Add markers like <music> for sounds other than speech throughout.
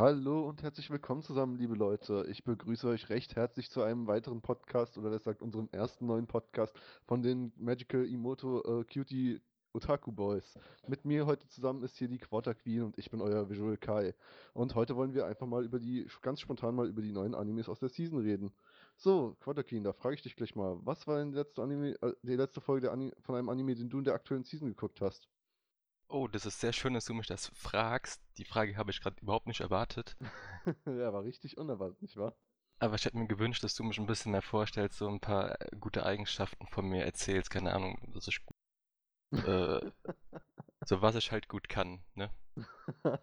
Hallo und herzlich willkommen zusammen, liebe Leute. Ich begrüße euch recht herzlich zu einem weiteren Podcast oder das sagt unserem ersten neuen Podcast von den Magical Emoto äh, Cutie Otaku Boys. Mit mir heute zusammen ist hier die Quarter Queen und ich bin euer Visual Kai. Und heute wollen wir einfach mal über die, ganz spontan mal über die neuen Animes aus der Season reden. So, Quarter Queen, da frage ich dich gleich mal, was war denn die letzte, Anime, äh, die letzte Folge Ani von einem Anime, den du in der aktuellen Season geguckt hast? Oh, das ist sehr schön, dass du mich das fragst. Die Frage habe ich gerade überhaupt nicht erwartet. <laughs> ja, war richtig unerwartet, nicht wahr? Aber ich hätte mir gewünscht, dass du mich ein bisschen mehr vorstellst, so ein paar äh, gute Eigenschaften von mir erzählst. Keine Ahnung, dass ich äh, <laughs> so was ich halt gut kann, ne? <laughs>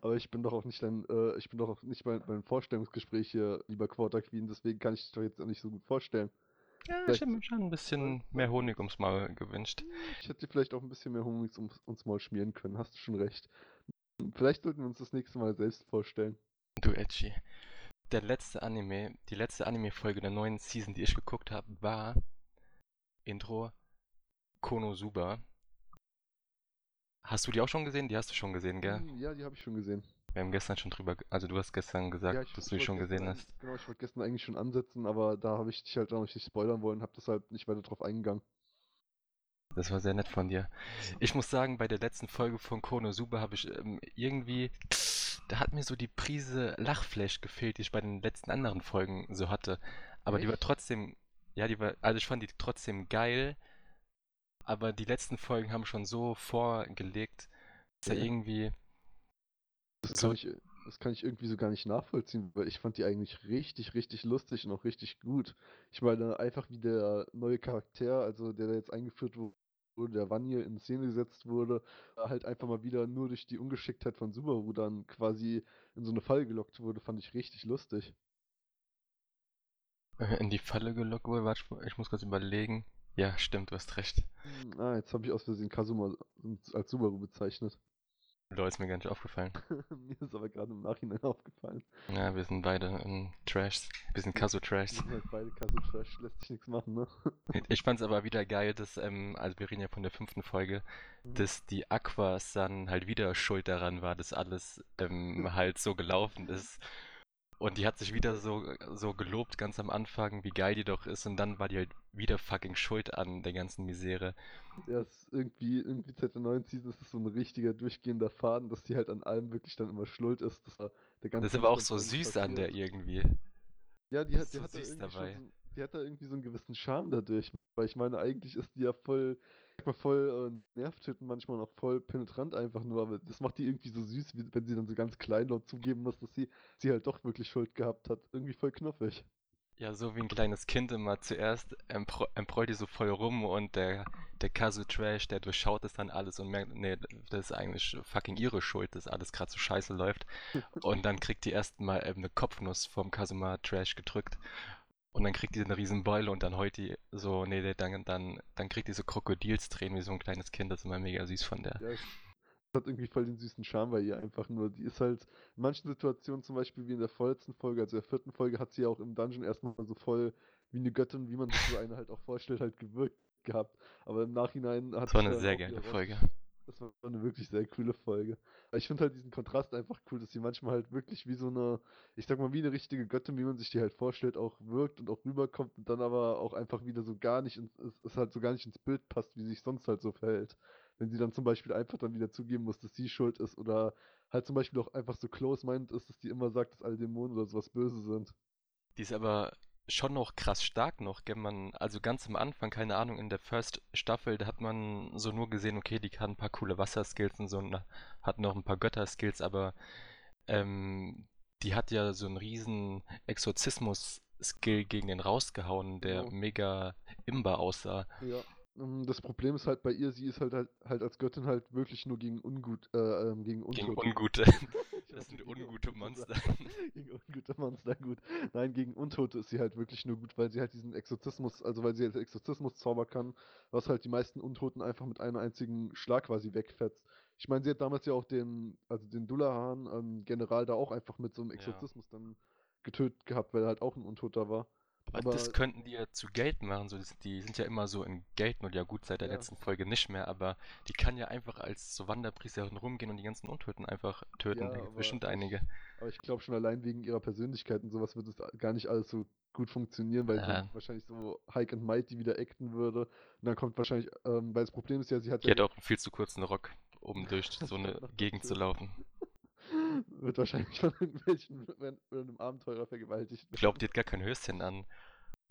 Aber ich bin doch auch nicht dein, äh, ich bin doch auch nicht bei, beim Vorstellungsgespräch hier, lieber Quarter Queen, deswegen kann ich dich doch jetzt auch nicht so gut vorstellen. Ja, ich hätte mir schon ein bisschen mehr Honig ums Maul gewünscht. Ich hätte dir vielleicht auch ein bisschen mehr Honig ums, ums Maul schmieren können, hast du schon recht. Vielleicht sollten wir uns das nächste Mal selbst vorstellen. Du Edgy. Der letzte Anime, die letzte Anime-Folge der neuen Season, die ich geguckt habe, war Intro Konosuba. Hast du die auch schon gesehen? Die hast du schon gesehen, gell? Hm, ja, die habe ich schon gesehen. Wir haben gestern schon drüber, also du hast gestern gesagt, ja, ich, dass du die schon gesehen hast. Genau, ich wollte gestern eigentlich schon ansetzen, aber da habe ich dich halt auch nicht spoilern wollen, habe deshalb nicht weiter drauf eingegangen. Das war sehr nett von dir. Ich muss sagen, bei der letzten Folge von Konosuba habe ich ähm, irgendwie, da hat mir so die Prise Lachflash gefehlt, die ich bei den letzten anderen Folgen so hatte. Aber Echt? die war trotzdem, ja, die war, also ich fand die trotzdem geil, aber die letzten Folgen haben schon so vorgelegt, dass ja. er irgendwie. Das kann, ich, das kann ich irgendwie so gar nicht nachvollziehen, weil ich fand die eigentlich richtig, richtig lustig und auch richtig gut. Ich meine, einfach wie der neue Charakter, also der da jetzt eingeführt wurde, der Vanier in Szene gesetzt wurde, halt einfach mal wieder nur durch die Ungeschicktheit von Subaru dann quasi in so eine Falle gelockt wurde, fand ich richtig lustig. In die Falle gelockt wurde? Warte, ich muss kurz überlegen. Ja, stimmt, du hast recht. Hm, ah, jetzt habe ich aus Versehen Kazuma als Subaru bezeichnet. Lol, ist mir gar nicht aufgefallen. <laughs> mir ist aber gerade im Nachhinein <laughs> aufgefallen. Ja, wir sind beide in Trash. Wir sind Kasu-Trash. Wir sind halt beide Kasu-Trash, lässt sich nichts machen, ne? ich fand's aber wieder geil, dass, ähm, also wir reden ja von der fünften Folge, mhm. dass die Aquas dann halt wieder schuld daran war, dass alles ähm, halt so gelaufen ist. Und die hat sich wieder so, so gelobt ganz am Anfang, wie geil die doch ist. Und dann war die halt wieder fucking schuld an der ganzen Misere. Ja, ist irgendwie, irgendwie seit der neuen Season ist es so ein richtiger durchgehender Faden, dass die halt an allem wirklich dann immer schuld ist. Das, der ganze das ist aber auch so süß passiert. an der irgendwie. Ja, die hat, die so hat süß dabei. Schon, die hat da irgendwie so einen gewissen Charme dadurch. Weil ich meine, eigentlich ist die ja voll, voll äh, nervtötend, manchmal noch voll penetrant einfach nur, aber das macht die irgendwie so süß, wie, wenn sie dann so ganz kleinlaut zugeben muss, dass sie, sie halt doch wirklich Schuld gehabt hat. Irgendwie voll knuffig. Ja, so wie ein kleines Kind immer. Zuerst emprollt die so voll rum und der, der Kazu Trash, der durchschaut das dann alles und merkt, nee, das ist eigentlich fucking ihre Schuld, dass alles gerade so scheiße läuft. <laughs> und dann kriegt die erstmal ähm, eine Kopfnuss vom Kazuma Trash gedrückt und dann kriegt die eine riesen Beule und dann heult die so, nee, dann, dann, dann kriegt die so Krokodilstränen wie so ein kleines Kind. Das ist immer mega süß von der. Ja, hat irgendwie voll den süßen Charme bei ihr einfach nur. Die ist halt in manchen Situationen, zum Beispiel wie in der vorletzten Folge, also der vierten Folge, hat sie ja auch im Dungeon erstmal so voll wie eine Göttin, wie man sich so eine halt auch vorstellt, halt gewirkt gehabt. Aber im Nachhinein hat Das war eine sehr geile Folge. Das war eine wirklich sehr coole Folge. Ich finde halt diesen Kontrast einfach cool, dass sie manchmal halt wirklich wie so eine, ich sag mal, wie eine richtige Göttin, wie man sich die halt vorstellt, auch wirkt und auch rüberkommt und dann aber auch einfach wieder so gar nicht, ins, es, halt so gar nicht ins Bild passt, wie sie sich sonst halt so verhält. Wenn sie dann zum Beispiel einfach dann wieder zugeben muss, dass sie schuld ist oder halt zum Beispiel auch einfach so close-minded ist, dass die immer sagt, dass alle Dämonen oder sowas böse sind. Die ist aber schon noch krass stark noch, gell? Man, also ganz am Anfang, keine Ahnung, in der First Staffel, da hat man so nur gesehen, okay, die kann ein paar coole Wasserskills und so und hat noch ein paar Götterskills, aber ähm, die hat ja so einen riesen Exorzismus-Skill gegen den rausgehauen, der oh. mega imbar aussah. Ja. Ähm, das Problem ist halt bei ihr, sie ist halt halt, halt als Göttin halt wirklich nur gegen ungut, äh, ähm, gegen Untote. <laughs> Gegen Ungute. das sind ungute Monster. <laughs> gegen ungute Monster, gut. Nein, gegen Untote ist sie halt wirklich nur gut, weil sie halt diesen Exorzismus, also weil sie halt Exorzismus-Zauber kann, was halt die meisten Untoten einfach mit einem einzigen Schlag quasi wegfetzt. Ich meine, sie hat damals ja auch den, also den Dullahan, ähm, General da auch einfach mit so einem Exorzismus ja. dann getötet gehabt, weil er halt auch ein Untoter war. Aber das könnten die ja zu Geld machen. So, die sind ja immer so in Geldnot. Ja gut, seit der Ja. letzten Folge nicht mehr, aber die kann ja einfach als so Wanderpriesterin rumgehen und die ganzen Untoten einfach töten. Ja, da gibt bestimmt einige. Aber ich glaube schon allein wegen ihrer Persönlichkeit und sowas wird es gar nicht alles so gut funktionieren, weil Ja. wahrscheinlich so Hike and Mighty wieder acten würde. Und dann kommt wahrscheinlich, ähm, weil das Problem ist ja, sie hat Die ja hat auch einen viel zu kurzen Rock, um durch so <laughs> eine Gegend zu laufen. Wird wahrscheinlich von irgendwelchen von einem Abenteurer vergewaltigt. Ich glaube, die hat gar kein Höschen an.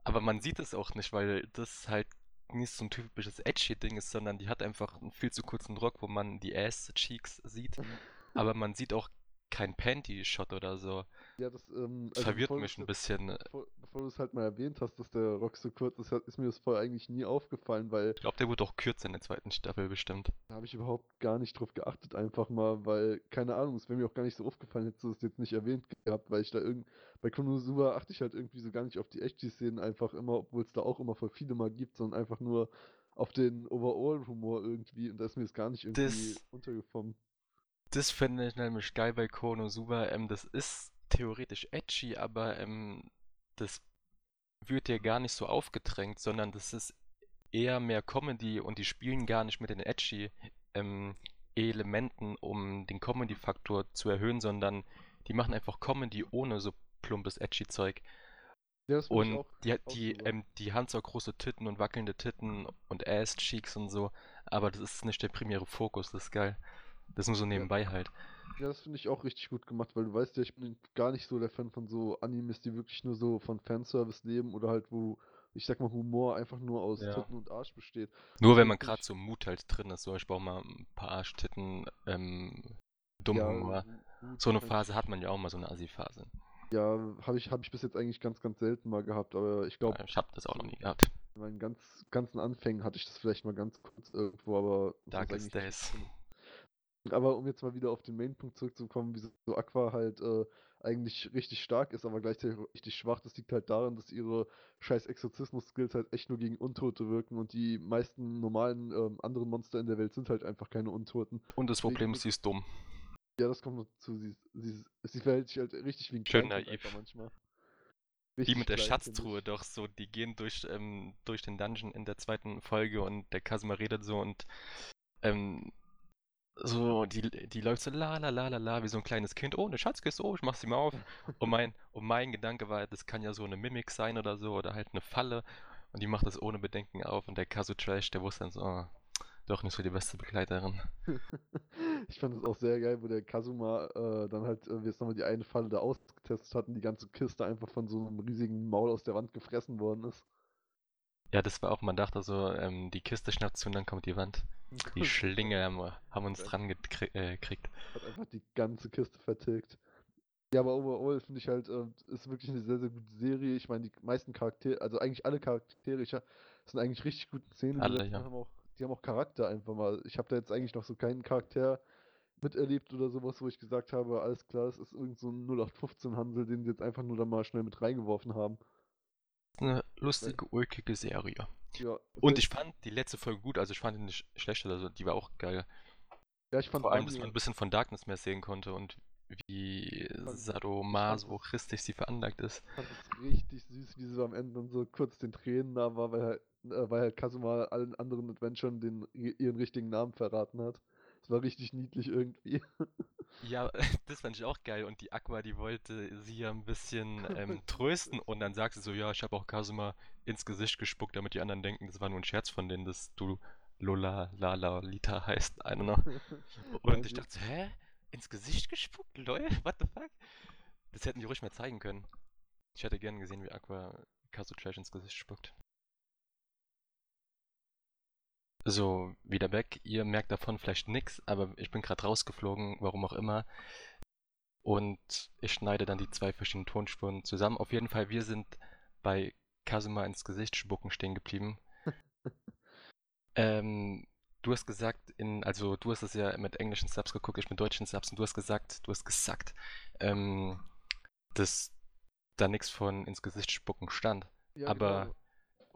Aber man sieht es auch nicht, weil das halt nicht so ein typisches Edgy-Ding ist, sondern die hat einfach einen viel zu kurzen Rock, wo man die Ass-Cheeks sieht. <laughs> Aber man sieht auch kein Panty-Shot oder so. Ja, das ähm, Das verwirrt bevor mich ein bisschen. Bevor, bevor du es halt mal erwähnt hast, dass der Rock so kurz ist, ist mir das vorher eigentlich nie aufgefallen, weil Ich glaube, der wird auch kürzer in der zweiten Staffel bestimmt. da habe ich überhaupt gar nicht drauf geachtet, einfach mal, weil, keine Ahnung, es wäre mir auch gar nicht so aufgefallen, hättest du es jetzt nicht erwähnt gehabt, weil ich da irgend, bei Konosuba achte ich halt irgendwie so gar nicht auf die Echi-Szenen einfach immer, obwohl es da auch immer voll viele mal gibt, sondern einfach nur auf den Overall-Humor irgendwie und da ist mir das gar nicht irgendwie Das- untergekommen. Das finde ich nämlich geil bei Konosuba. Ähm, das ist theoretisch edgy, aber ähm, das wird dir gar nicht so aufgedrängt, sondern das ist eher mehr Comedy und die spielen gar nicht mit den edgy ähm, Elementen, um den Comedy-Faktor zu erhöhen, sondern die machen einfach Comedy ohne so plumpes edgy Zeug. Ja, Und auch, die, auch die, ähm, die haben zwar große Titten und wackelnde Titten und Ass-Cheeks und so, aber das ist nicht der primäre Fokus, das ist geil. Das ist nur so nebenbei halt. Ja, das finde ich auch richtig gut gemacht, weil du weißt ja, ich bin gar nicht so der Fan von so Animes, die wirklich nur so von Fanservice leben oder halt, wo, ich sag mal, Humor einfach nur aus Ja. Titten und Arsch besteht. Nur wenn man gerade so im Mut halt drin ist, so ich brauche mal ein paar Arschtitten, ähm, dumm Ja, Humor. So eine kann Phase hat man ja auch mal, so eine Assi-Phase. Ja, habe ich, hab ich bis jetzt eigentlich ganz, ganz selten mal gehabt, aber ich glaube, Ja, Ich habe das auch noch nie gehabt. in meinen ganz, ganzen Anfängen hatte ich das vielleicht mal ganz kurz irgendwo, aber. Darkest Days. nicht. Aber um jetzt mal wieder auf den Main-Punkt zurückzukommen, wieso so Aqua halt äh, eigentlich richtig stark ist, aber gleichzeitig richtig schwach, das liegt halt daran, dass ihre scheiß Exorzismus-Skills halt echt nur gegen Untote wirken und die meisten normalen ähm, anderen Monster in der Welt sind halt einfach keine Untoten. Und das Problem ist, sie ist dumm. Ja, das kommt noch dazu. Sie, sie, sie verhält sich halt richtig wie ein Schön naiv. manchmal. Die Richtig mit der. Schatztruhe doch so, die gehen durch, ähm, durch den Dungeon in der zweiten Folge und der Kasuma redet so und ähm, so, die, die läuft so la la la la la wie so ein kleines Kind. Oh, eine Schatzkiste, oh, ich mach sie mal auf. Und mein, und mein Gedanke war, das kann ja so eine Mimik sein oder so, oder halt eine Falle. Und die macht das ohne Bedenken auf und der Kazu Trash, der wusste dann so, oh, doch nicht so die beste Begleiterin. <laughs> Ich fand es auch sehr geil, wo der Kazuma äh, dann halt äh, jetzt nochmal die eine Falle da ausgetestet hat und die ganze Kiste einfach von so einem riesigen Maul aus der Wand gefressen worden ist. Ja, das war auch, man dachte so, ähm, die Kiste schnappt zu und dann kommt die Wand. Die <laughs> Schlinge haben, wir- haben uns dran äh, gekriegt. Hat einfach die ganze Kiste vertilgt. Ja, aber overall finde ich halt, äh, ist wirklich eine sehr, sehr gute Serie. Ich meine, die meisten Charaktere, also eigentlich alle Charaktere, ich, sind eigentlich richtig gute Szenen Alle, ja. haben auch, die haben auch Charakter einfach mal. Ich habe da jetzt eigentlich noch so keinen Charakter miterlebt oder sowas, wo ich gesagt habe, alles klar, es ist irgend so ein 0815 Hansel, den sie jetzt einfach nur da mal schnell mit reingeworfen haben. Eine lustige, ulkige Serie. Ja, Und ich fand die letzte Folge gut, also ich fand die nicht schlecht oder so, die war auch geil. ja, ich fand Vor allem, dass man ein bisschen von Darkness mehr sehen konnte und wie sadomasochistisch sie veranlagt ist. fand es richtig süß, wie sie so am Ende dann so kurz den Tränen nah war, weil halt, äh, weil halt Kazuma allen anderen Adventuren den, ihren richtigen Namen verraten hat. Das war richtig niedlich irgendwie. Ja, <laughs> das fand ich auch geil. Und die Aqua, die wollte sie ja ein bisschen ähm, <laughs> trösten und dann sagt sie so, ja, ich habe auch Kasuma ins Gesicht gespuckt, damit die anderen denken, das war nur ein Scherz von denen, dass du Lola Lala Lita heißt. I don't know. <laughs> Und ich dachte so, hä? Ins Gesicht gespuckt? Lol, what the fuck? Das hätten die ruhig mehr zeigen können. Ich hätte gern gesehen, wie Aqua Kazu Trash ins Gesicht spuckt. So, wieder back. Ihr merkt davon vielleicht nix, aber ich bin gerade rausgeflogen, warum auch immer. Und ich schneide dann die zwei verschiedenen Tonspuren zusammen. Auf jeden Fall, wir sind bei Kazuma ins Gesicht spucken stehen geblieben. <laughs> ähm, du hast gesagt, in, also du hast es ja mit englischen Subs geguckt, ich mit deutschen Subs und du hast gesagt, du hast gesagt, ähm, dass da nichts von ins Gesicht spucken stand. Ja, Aber genau.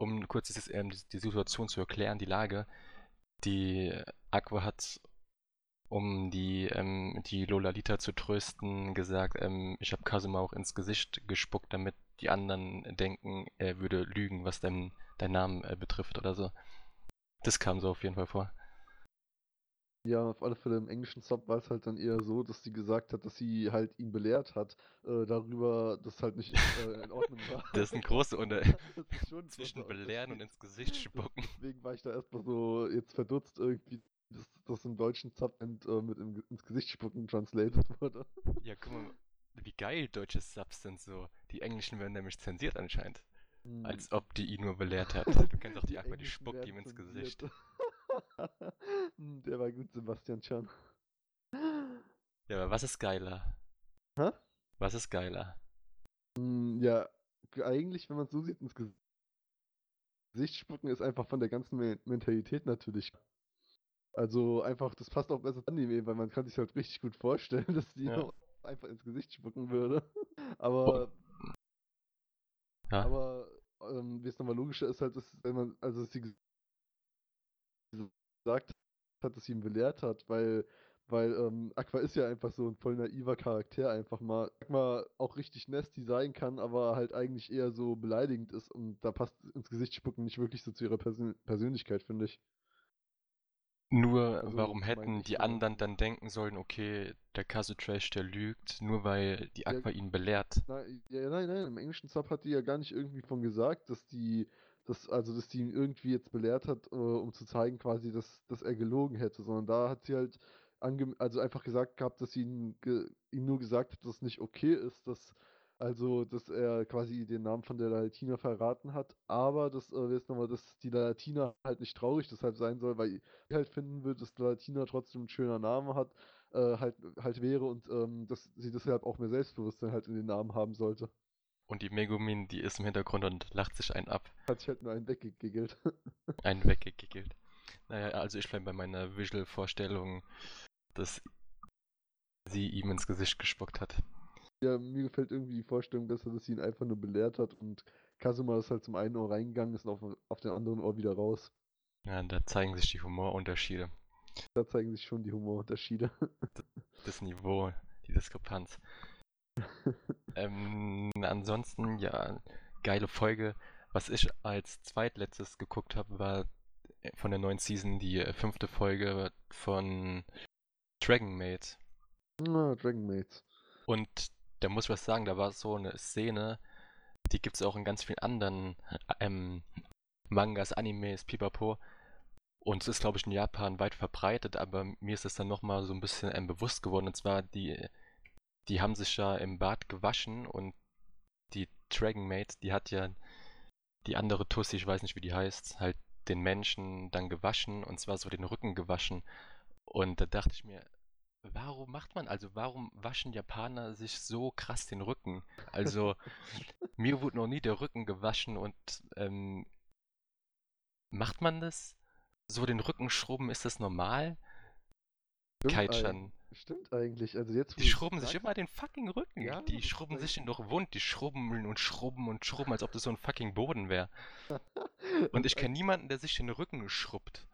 Um kurz dieses, ähm, die, Situation zu erklären, die Lage, die Aqua hat um die, ähm, die Lolalita zu trösten, gesagt, ähm, ich habe Kasuma auch ins Gesicht gespuckt, damit die anderen denken, er würde lügen, was dein, dein Namen äh, betrifft oder so. Das kam so auf jeden Fall vor. Ja, auf alle Fälle im englischen Sub war es halt dann eher so, dass sie gesagt hat, dass sie halt ihn belehrt hat, äh, darüber, dass halt nicht äh, in Ordnung war. <laughs> Das ist ein großer <laughs> Unterschied zwischen belehren und ins Gesicht spucken. Deswegen war ich da erstmal so jetzt verdutzt irgendwie, dass das im deutschen Subend äh, mit im, ins Gesicht spucken translated wurde. Ja, guck mal, wie geil deutsche Subs sind so. Die englischen werden nämlich zensiert anscheinend. Hm. Als ob die ihn nur belehrt hat. <laughs> Du kennst auch die Aqua, die spuckt ihm ins Gesicht. <laughs> Hm, der war gut, Sebastian Chan. Ja, aber was ist geiler? Hä? Was ist geiler? Hm, ja, eigentlich, wenn man es so sieht, ins Gesicht spucken ist einfach von der ganzen Mentalität natürlich. Also einfach, das passt auch besser an Anime, weil man kann sich halt richtig gut vorstellen, <laughs> dass die ja. einfach ins Gesicht spucken würde. <laughs> Aber ja. aber ähm, wie es nochmal logischer ist halt, dass wenn man, also dass sie gesagt hat, dass sie ihn belehrt hat, weil, weil ähm, Aqua ist ja einfach so ein voll naiver Charakter einfach mal. Aqua auch richtig nasty sein kann, aber halt eigentlich eher so beleidigend ist und da passt ins Gesicht spucken nicht wirklich so zu ihrer Persön Persönlichkeit, finde ich. Nur also, warum hätten die anderen dann denken sollen, okay, der Trash, der lügt, nur weil die Aqua ja, ihn belehrt? Nein, ja, nein, nein, im englischen Sub hat die ja gar nicht irgendwie von gesagt, dass die dass, also, die ihn irgendwie jetzt belehrt hat, äh, um zu zeigen quasi, dass, dass er gelogen hätte, sondern da hat sie halt also einfach gesagt gehabt, dass sie ihn, ihm nur gesagt hat, dass es nicht okay ist, dass also, dass er quasi den Namen von der Latina verraten hat, aber dass, äh, jetzt nochmal, dass die Latina halt nicht traurig deshalb sein soll, weil sie halt finden will, dass Latina trotzdem ein schöner Name hat, äh, halt, halt wäre und ähm, dass sie deshalb auch mehr Selbstbewusstsein halt in den Namen haben sollte. Und die Megumin, die ist im Hintergrund und lacht sich einen ab. Hat sich halt nur einen weggegiggelt. <laughs> einen weggegiggelt. Naja, also ich bleibe bei meiner Visual-Vorstellung, dass sie ihm ins Gesicht gespuckt hat. Ja, mir gefällt irgendwie die Vorstellung besser, dass sie ihn einfach nur belehrt hat und Kasuma ist halt zum einen Ohr reingegangen ist und auf, auf den anderen Ohr wieder raus. Ja, da zeigen sich die Humorunterschiede. Da zeigen sich schon die Humorunterschiede. Das Niveau, die Diskrepanz. <laughs> ähm, ansonsten, ja, geile Folge. Was ich als zweitletztes geguckt habe, war von der neuen Season die äh, fünfte Folge von Dragon Maid. Ah, Dragon Maid. Und da muss ich was sagen, da war so eine Szene, die gibt es auch in ganz vielen anderen ähm, Mangas, Animes, Pipapo. Und es ist, glaube ich, in Japan weit verbreitet, aber mir ist es dann nochmal so ein bisschen ähm, bewusst geworden. Und zwar die die haben sich ja im Bad gewaschen und die Dragon Maid, die hat ja die andere Tussi, ich weiß nicht wie die heißt, halt den Menschen dann gewaschen und zwar so den Rücken gewaschen. Und da dachte ich mir, warum macht man, also warum waschen Japaner sich so krass den Rücken? Also <laughs> mir wurde noch nie der Rücken gewaschen und ähm, macht man das? So den Rücken schrubben, ist das normal? Kaichan. Stimmt eigentlich. Also jetzt, die schrubben sich immer den fucking Rücken. Ja, die schrubben sich den doch wund. Die schrubben und schrubben und schrubben, als ob das so ein fucking Boden wäre. <laughs> und ich kenne niemanden, der sich den Rücken schrubbt.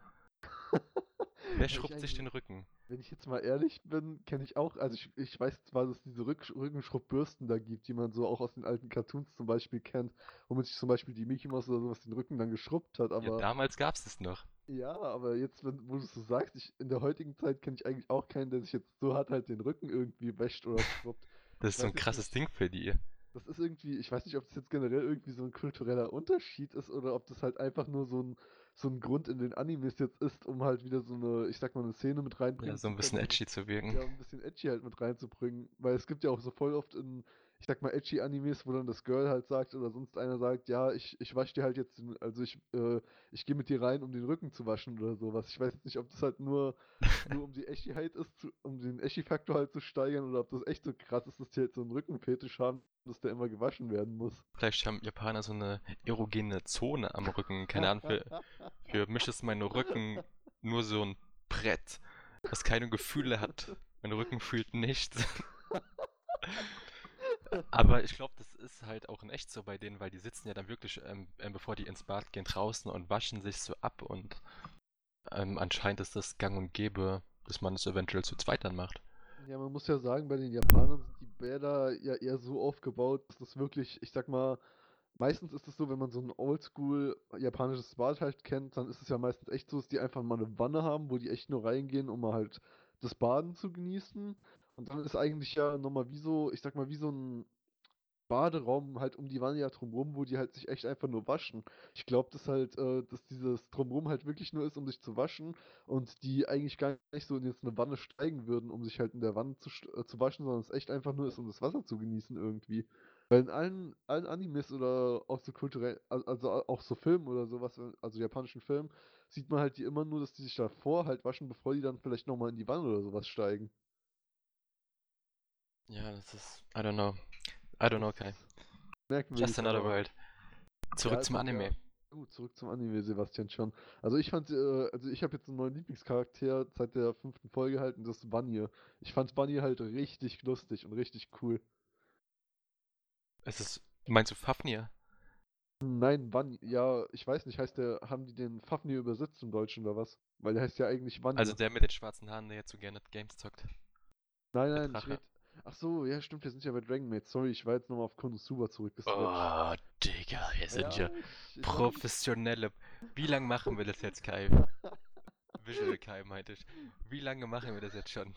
<laughs> Wer schrubbt sich den Rücken? Wenn ich jetzt mal ehrlich bin, kenne ich auch, also ich, ich weiß zwar, dass es diese Rück Rückenschrubbbürsten da gibt, die man so auch aus den alten Cartoons zum Beispiel kennt, womit sich zum Beispiel die Mickey Mouse oder sowas den Rücken dann geschrubbt hat, aber... Ja, damals gab es das noch. Ja, aber jetzt, wenn, wo du es so sagst, ich, in der heutigen Zeit kenne ich eigentlich auch keinen, der sich jetzt so hart halt den Rücken irgendwie wäscht oder schrubbt. <laughs> das ist so ein krasses Ding für die. Das ist irgendwie, ich weiß nicht, ob das jetzt generell irgendwie so ein kultureller Unterschied ist oder ob das halt einfach nur so ein so ein Grund in den Animes jetzt ist, um halt wieder so eine, ich sag mal, eine Szene mit reinbringen. Ja, so ein bisschen edgy zu wirken. Ja, ein bisschen edgy halt mit reinzubringen. Weil es gibt ja auch so voll oft in, ich sag mal, edgy Animes, wo dann das Girl halt sagt oder sonst einer sagt, ja, ich, ich wasche dir halt jetzt, den, also ich, äh, ich gehe mit dir rein, um den Rücken zu waschen oder sowas. Ich weiß nicht, ob das halt nur, <laughs> nur um die Echtheit ist, zu, um den Echi-Faktor halt zu steigern oder ob das echt so krass ist, dass die halt so einen Rückenfetisch haben, dass der immer gewaschen werden muss. Vielleicht haben Japaner so eine erogene Zone am Rücken. Keine Ahnung, für, für mich ist mein Rücken nur so ein Brett, das keine Gefühle hat. Mein Rücken fühlt nichts. <laughs> <laughs> Aber ich glaube, das ist halt auch in echt so bei denen, weil die sitzen ja dann wirklich, ähm, ähm, bevor die ins Bad gehen, draußen und waschen sich so ab und ähm, anscheinend ist das gang und gäbe dass man es eventuell zu zweit dann macht. Ja, man muss ja sagen, bei den Japanern sind die Bäder ja eher so aufgebaut, dass das wirklich, ich sag mal, meistens ist es so, wenn man so ein oldschool japanisches Bad halt kennt, dann ist es ja meistens echt so, dass die einfach mal eine Wanne haben, wo die echt nur reingehen, um mal halt das Baden zu genießen. Und dann ist eigentlich ja nochmal wie so, ich sag mal, wie so ein Baderaum halt um die Wanne ja drumrum, wo die halt sich echt einfach nur waschen. Ich glaube, dass halt, äh, dass dieses drumrum halt wirklich nur ist, um sich zu waschen und die eigentlich gar nicht so in jetzt eine Wanne steigen würden, um sich halt in der Wanne zu, äh, zu waschen, sondern es echt einfach nur ist, um das Wasser zu genießen irgendwie. Weil in allen, allen Animes oder auch so kulturell, al- also auch so Filmen oder sowas, also japanischen Filmen, sieht man halt die immer nur, dass die sich davor halt waschen, bevor die dann vielleicht nochmal in die Wanne oder sowas steigen. Ja, das ist. I don't know. I don't know, Kai. merkwürdig, Just another world. Zurück Ja, zum ja- Anime. Gut, zurück zum Anime, Sebastian schon. Also ich fand, äh, also ich habe jetzt einen neuen Lieblingscharakter seit der fünften Folge halt und das ist Bunny. Ich fand Bunny halt richtig lustig und richtig cool. Es ist. Meinst du Fafnir? Nein, Bunny, ja, ich weiß nicht, heißt der, haben die den Fafnir übersetzt im Deutschen oder was? Weil der heißt ja eigentlich Bunny. Also der mit den schwarzen Haaren, der jetzt so gerne Games zockt. nein, nein, ich Drache. Ach so, ja stimmt, wir sind ja bei Dragon Maid. Sorry, ich war jetzt nochmal auf Konosuba zurückgeswitcht. Oh, Digga, wir sind ja ich professionelle. Wie lange machen wir das jetzt, Kai? <laughs> Visual Kai meinte ich. Wie lange machen wir das jetzt schon?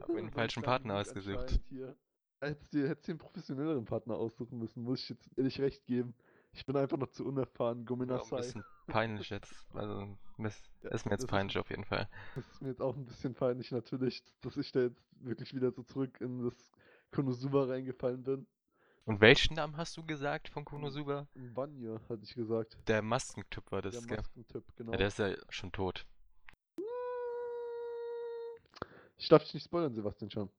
Hab mir den So falschen Partner ausgesucht. Hier. Hättest hättest dir einen professionelleren Partner aussuchen müssen, muss ich jetzt ehrlich recht geben. Ich bin einfach noch zu unerfahren, Ja, ein bisschen peinlich jetzt. Also, das Ja, ist mir jetzt ist- peinlich auf jeden Fall. Das ist mir jetzt auch ein bisschen peinlich natürlich, dass ich da jetzt wirklich wieder so zurück in das Konosuba reingefallen bin. Und welchen Namen hast du gesagt von Konosuba? Banjo, hatte ich gesagt. Der Maskentyp war das, Der gell? Maskentyp, genau. Ja, der ist ja schon tot. Ich darf dich nicht spoilern, Sebastian schon.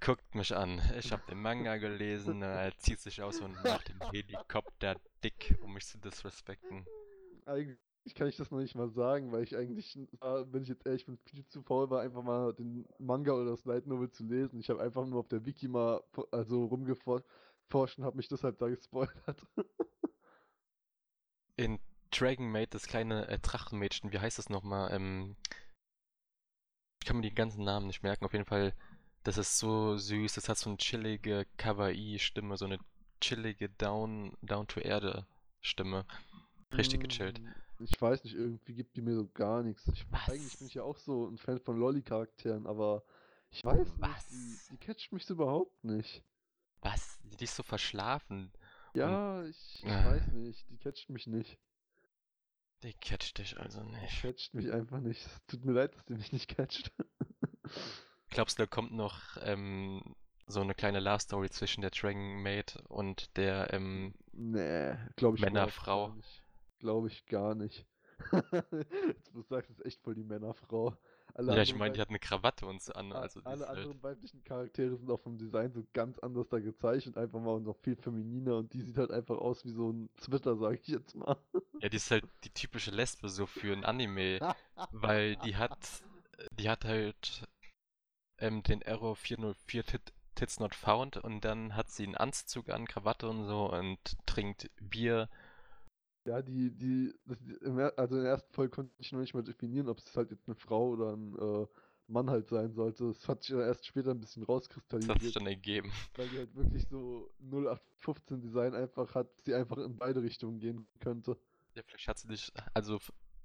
Guckt mich an. Ich habe den Manga gelesen. <laughs> Er zieht sich aus und macht den Helikopter dick, um mich zu disrespekten. Eigentlich kann ich das noch nicht mal sagen, weil ich eigentlich, äh, wenn ich jetzt ehrlich bin, viel zu faul war, einfach mal den Manga oder das Light Novel zu lesen. Ich habe einfach nur auf der Wiki mal also rumgeforscht und habe mich deshalb da gespoilert. <laughs> In Dragon Maid, das kleine äh, Drachenmädchen, wie heißt das nochmal? Ähm, ich kann mir die ganzen Namen nicht merken. Auf jeden Fall, das ist so süß. Das hat so eine chillige Kawaii-Stimme, so eine chillige Down, Down-to-Erde-Stimme. Richtig gechillt. Mm, Ich weiß nicht, irgendwie gibt die mir so gar nichts. Ich, eigentlich bin Was? ich ja auch so ein Fan von Lolli-Charakteren, aber ich weiß nicht, die, Was? die catcht mich so überhaupt nicht. Was? Die ist so verschlafen. Ja, ich, ich Ah. weiß nicht, die catcht mich nicht. Die catcht dich also Die nicht. catcht mich einfach nicht. Es tut mir leid, dass die mich nicht catcht. <laughs> Glaubst du, da kommt noch ähm, so eine kleine Love Story zwischen der Dragon Maid und der, ähm, Nee, glaube ich Männer, überhaupt Frau. gar nicht. Glaube ich gar nicht. <laughs> Jetzt, wo du sagst, ist echt voll die Männerfrau. Alle ja, ich meine, die hat eine Krawatte und so an, also alle halt, anderen weiblichen Charaktere sind auch vom Design so ganz anders da gezeichnet, einfach mal noch viel femininer und die sieht halt einfach aus wie so ein Twitter, sag ich jetzt mal. ja, die ist halt die typische Lesbe so für ein Anime, <laughs> weil die hat, die hat halt ähm, den Error 404 Tit, Tits Not Found und dann hat sie einen Anzug an, Krawatte und so und trinkt Bier. Ja, die, die, das, also in der ersten Folge konnte ich noch nicht mal definieren, ob es halt jetzt eine Frau oder ein äh, Mann halt sein sollte. Das hat sich ja erst später ein bisschen Das hat sich rauskristallisiert. dann ergeben. weil die halt wirklich so 0815 Design einfach hat, die einfach in beide Richtungen gehen könnte. Ja, vielleicht hat sie dich, also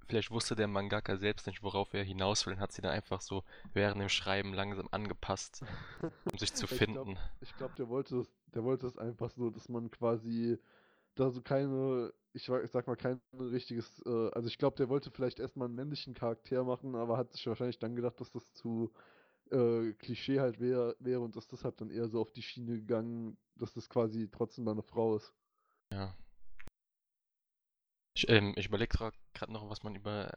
vielleicht wusste der Mangaka selbst nicht, worauf er hinaus will, und hat sie dann einfach so während dem Schreiben langsam angepasst, um sich zu <laughs> glaub- finden. Ich glaube, der wollte das, der wollte einfach so, dass man quasi da so keine, ich, sag mal, kein richtiges, äh, also ich glaube, der wollte vielleicht erstmal einen männlichen Charakter machen, aber hat sich wahrscheinlich dann gedacht, dass das zu äh, Klischee halt wär, wäre und dass das halt dann eher so auf die Schiene gegangen, dass das quasi trotzdem mal eine Frau ist. Ja. Ich, ähm, ich überlege gerade noch, was man über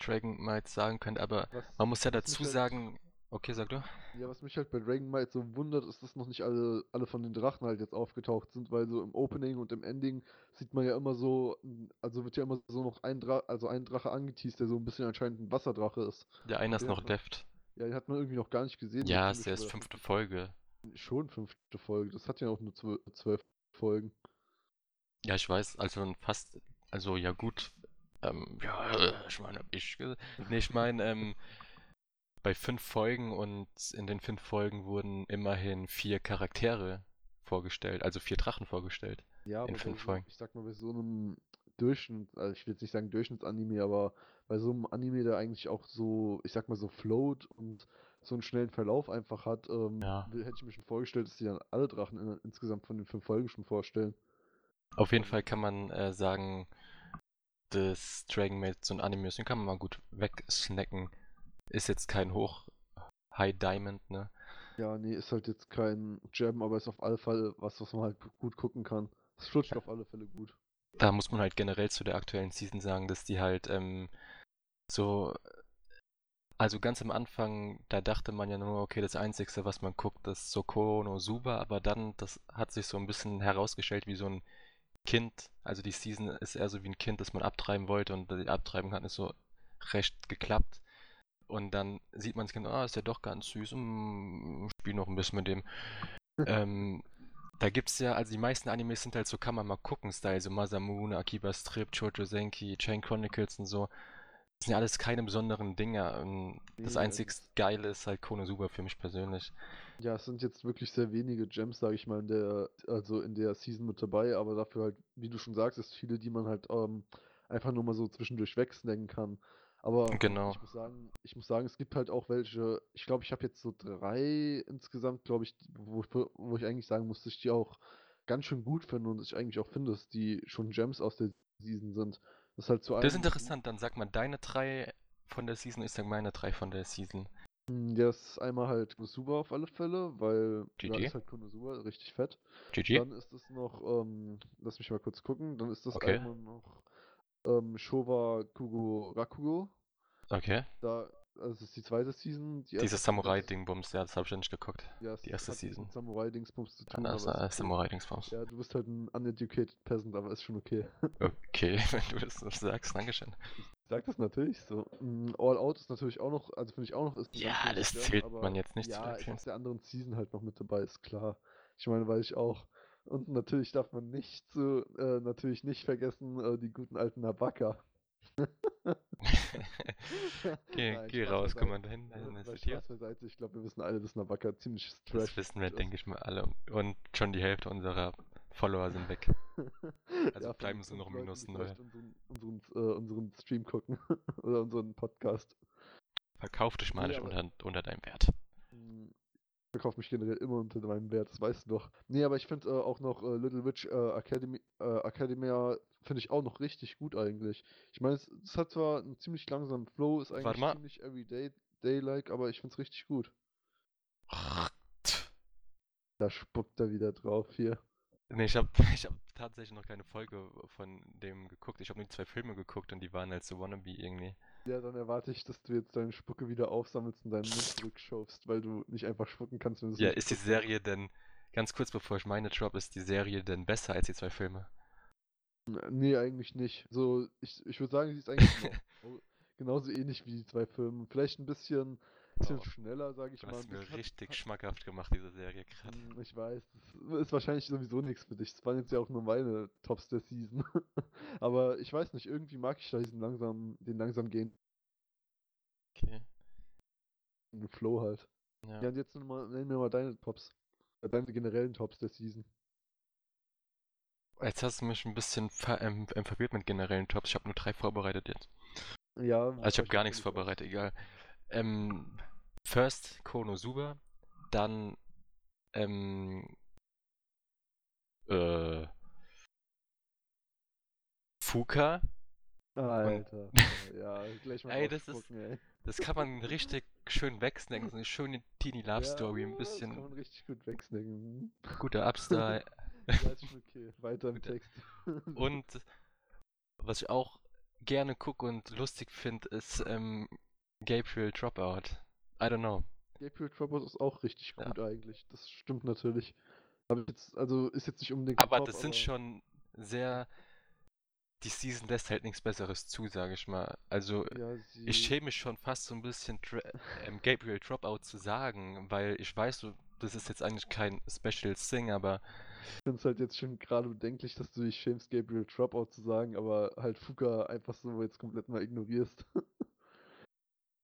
Dragon Might sagen könnte, aber Was, man muss ja dazu halt- sagen, okay, sag du. Ja, was mich halt bei Dragon Might so wundert, ist, dass noch nicht alle, alle von den Drachen halt jetzt aufgetaucht sind, weil so im Opening und im Ending sieht man ja immer so, also wird ja immer so noch ein Drache, also ein Drache angeteased, der so ein bisschen anscheinend ein Wasserdrache ist. Der einer ist noch man- left. Ja, den hat man irgendwie noch gar nicht gesehen. Ja, ist erst fünfte Folge. Schon fünfte Folge, das hat ja auch nur zwölf Folgen. Ja, ich weiß, also fast Also ja gut. Ähm, ja, äh, ich meine, ich. Nee, ich meine, ähm, bei fünf Folgen und in den fünf Folgen wurden immerhin vier Charaktere vorgestellt, also vier Drachen vorgestellt. Ja, In fünf Folgen. ich sag mal, bei so einem Durchschnitt, also ich will jetzt nicht sagen Durchschnittsanime, aber bei so einem Anime, der eigentlich auch so, ich sag mal so float und so einen schnellen Verlauf einfach hat, ähm, Ja. hätte ich mir schon vorgestellt, dass die dann alle Drachen in, insgesamt von den fünf Folgen schon vorstellen. Auf jeden Fall kann man äh, sagen, dass Dragon Maid so ein Anime ist, den kann man mal gut wegsnacken. Ist jetzt kein hoch High Diamond, ne? Ja, nee, ist halt jetzt kein Gem, aber ist auf alle Fälle was, was man halt gu- gut gucken kann. Es flutscht auf alle Fälle gut. Da muss man halt generell zu der aktuellen Season sagen, dass die halt ähm, so. Also ganz am Anfang, da dachte man ja nur, okay, das Einzige, was man guckt, ist Soko no Suba, aber dann, das hat sich so ein bisschen herausgestellt wie so ein Kind. Also die Season ist eher so wie ein Kind, das man abtreiben wollte und die Abtreibung hat nicht so recht geklappt. Und dann sieht man das Kind, ah, ist ja doch ganz süß, mm, spiel noch ein bisschen mit dem. ähm, da gibt's ja, also die meisten Animes sind halt so, kann man mal gucken, Style, so Masamune, Akiba Strip, Chojo Senki, Chain Chronicles und so. Das sind ja alles keine besonderen Dinge. Und das einzig Geile ist halt Konosuba für mich persönlich. Ja, es sind jetzt wirklich sehr wenige Gems, sage ich mal, in der, also in der Season mit dabei, aber dafür halt, wie du schon sagst, ist viele, die man halt ähm, einfach nur mal so zwischendurch wegsnacken kann. Aber Genau. ich muss sagen, ich muss sagen, es gibt halt auch welche, ich glaube, ich habe jetzt so drei insgesamt, glaube ich, wo, ich- wo ich eigentlich sagen muss, dass ich die auch ganz schön gut finde und ich eigentlich auch finde, dass die schon Gems aus der Season sind. Das ist halt zu Das ist interessant, dann sag mal deine drei von der Season, ich sag meine drei von der Season. Ja, das ist einmal halt Konosuba auf alle Fälle, weil da GG. ist halt Konosuba richtig fett. GG? Dann ist es noch, ähm, lass mich mal kurz gucken, dann ist das Okay. einmal noch ähm, Showa Kugo Rakugo. Okay. Da, also das ist die zweite Season. Die Dieses Samurai-Ding-Bums, ja, das habe ich ja nicht geguckt. Ja, die erste nichts Season. Samurai-Dingsbums zu tun, ist ist äh, okay. Samurai-Dingsbums. Ja, du bist halt ein uneducated peasant, aber ist schon okay. Okay, <laughs> wenn du das sagst, Dankeschön. Ich sag das natürlich so. Mm, All Out ist natürlich auch noch, also finde ich auch noch, ist Ja, das Gem, zählt man jetzt nicht zu Ja, den ist aus der anderen Season halt noch mit dabei, ist klar. Ich meine, weil ich auch. Und natürlich darf man nicht so, äh, natürlich nicht vergessen, äh, die guten alten Nabaka. <laughs> geh Nein, geh raus, komm mal dahin. Ich glaube, wir wissen alle, dass Nabaka ziemlich Das trash wissen wir, denke ich mal, alle. Und schon die Hälfte unserer Follower sind weg. <laughs> Also von bleiben es nur noch Minus null. Unseren, unseren, äh, unseren Stream gucken <laughs> oder unseren Podcast. Verkauf dich mal Nee, nicht unter, unter deinem Wert. Hm, Ich verkaufe mich generell immer unter meinem Wert, das weißt du doch. Nee, aber ich finde äh, auch noch äh, Little Witch äh, Academy, äh, Academia finde ich auch noch richtig gut eigentlich. Ich meine, es, es hat zwar einen ziemlich langsamen Flow, ist eigentlich ziemlich everyday day-like, aber ich finde es richtig gut. Da spuckt er wieder drauf hier. Nee, ich habe <laughs> ich hab tatsächlich noch keine Folge von dem geguckt. Ich habe nur die zwei Filme geguckt und die waren halt so wannabe irgendwie. Ja, dann erwarte ich, dass du jetzt deine Spucke wieder aufsammelst und deinen Mund <laughs> zurückschaufst, weil du nicht einfach spucken kannst, wenn du es Ja, ist die. Serie denn, ganz kurz bevor ich meine drop, ist die Serie denn besser als die zwei Filme? Nee, eigentlich nicht. So, ich, ich würde sagen, sie ist eigentlich <laughs> genau, genauso ähnlich wie die zwei Filme. Vielleicht ein bisschen, bisschen Oh, schneller, sage ich Du mal. hast Ein mir richtig hat- schmackhaft gemacht, diese Serie gerade. Hm, Ich weiß, das ist wahrscheinlich sowieso nichts für dich. Das waren jetzt ja auch nur meine Tops der Season. <laughs> Aber ich weiß nicht, irgendwie mag ich da diesen langsam, den langsam gehenden Okay. Flow halt. Ja. Ja, und jetzt mal, nenn mir mal deine Tops. Äh, Deine generellen Tops der Season. Jetzt hast du mich ein bisschen ver ähm, verwirrt mit generellen Tops. Ich habe nur drei vorbereitet jetzt. Ja, Also ich habe gar nichts vorbereitet, egal. Ähm, first Konosuba, dann ähm, äh, Fuka. Alter. ja, gleich <laughs> mal Ey, das ist- ey. Das kann man richtig schön wegsnacken. So eine schöne Teeny Love Story, ein Ja, Das kann man bisschen richtig gut wegsnacken. guter. <laughs> Ja, ist schon okay. Weiter im Text. Und was ich auch gerne gucke und lustig finde, ist ähm, Gabriel Dropout. I don't know. Gabriel Troubles ist auch richtig Ja. gut eigentlich. Das stimmt natürlich. Aber jetzt, also ist jetzt nicht unbedingt Aber top, das sind aber- schon sehr. Die Season lässt halt nichts Besseres zu, sage ich mal. Also Ja, ich sie, schäme mich schon fast so ein bisschen ähm, Gabriel Dropout zu sagen, weil ich weiß, das ist jetzt eigentlich kein Special Thing, aber Ich finde es halt jetzt schon gerade bedenklich, dass du dich schämst, Gabriel Dropout zu sagen, aber halt Fuka einfach so jetzt komplett mal ignorierst. <laughs>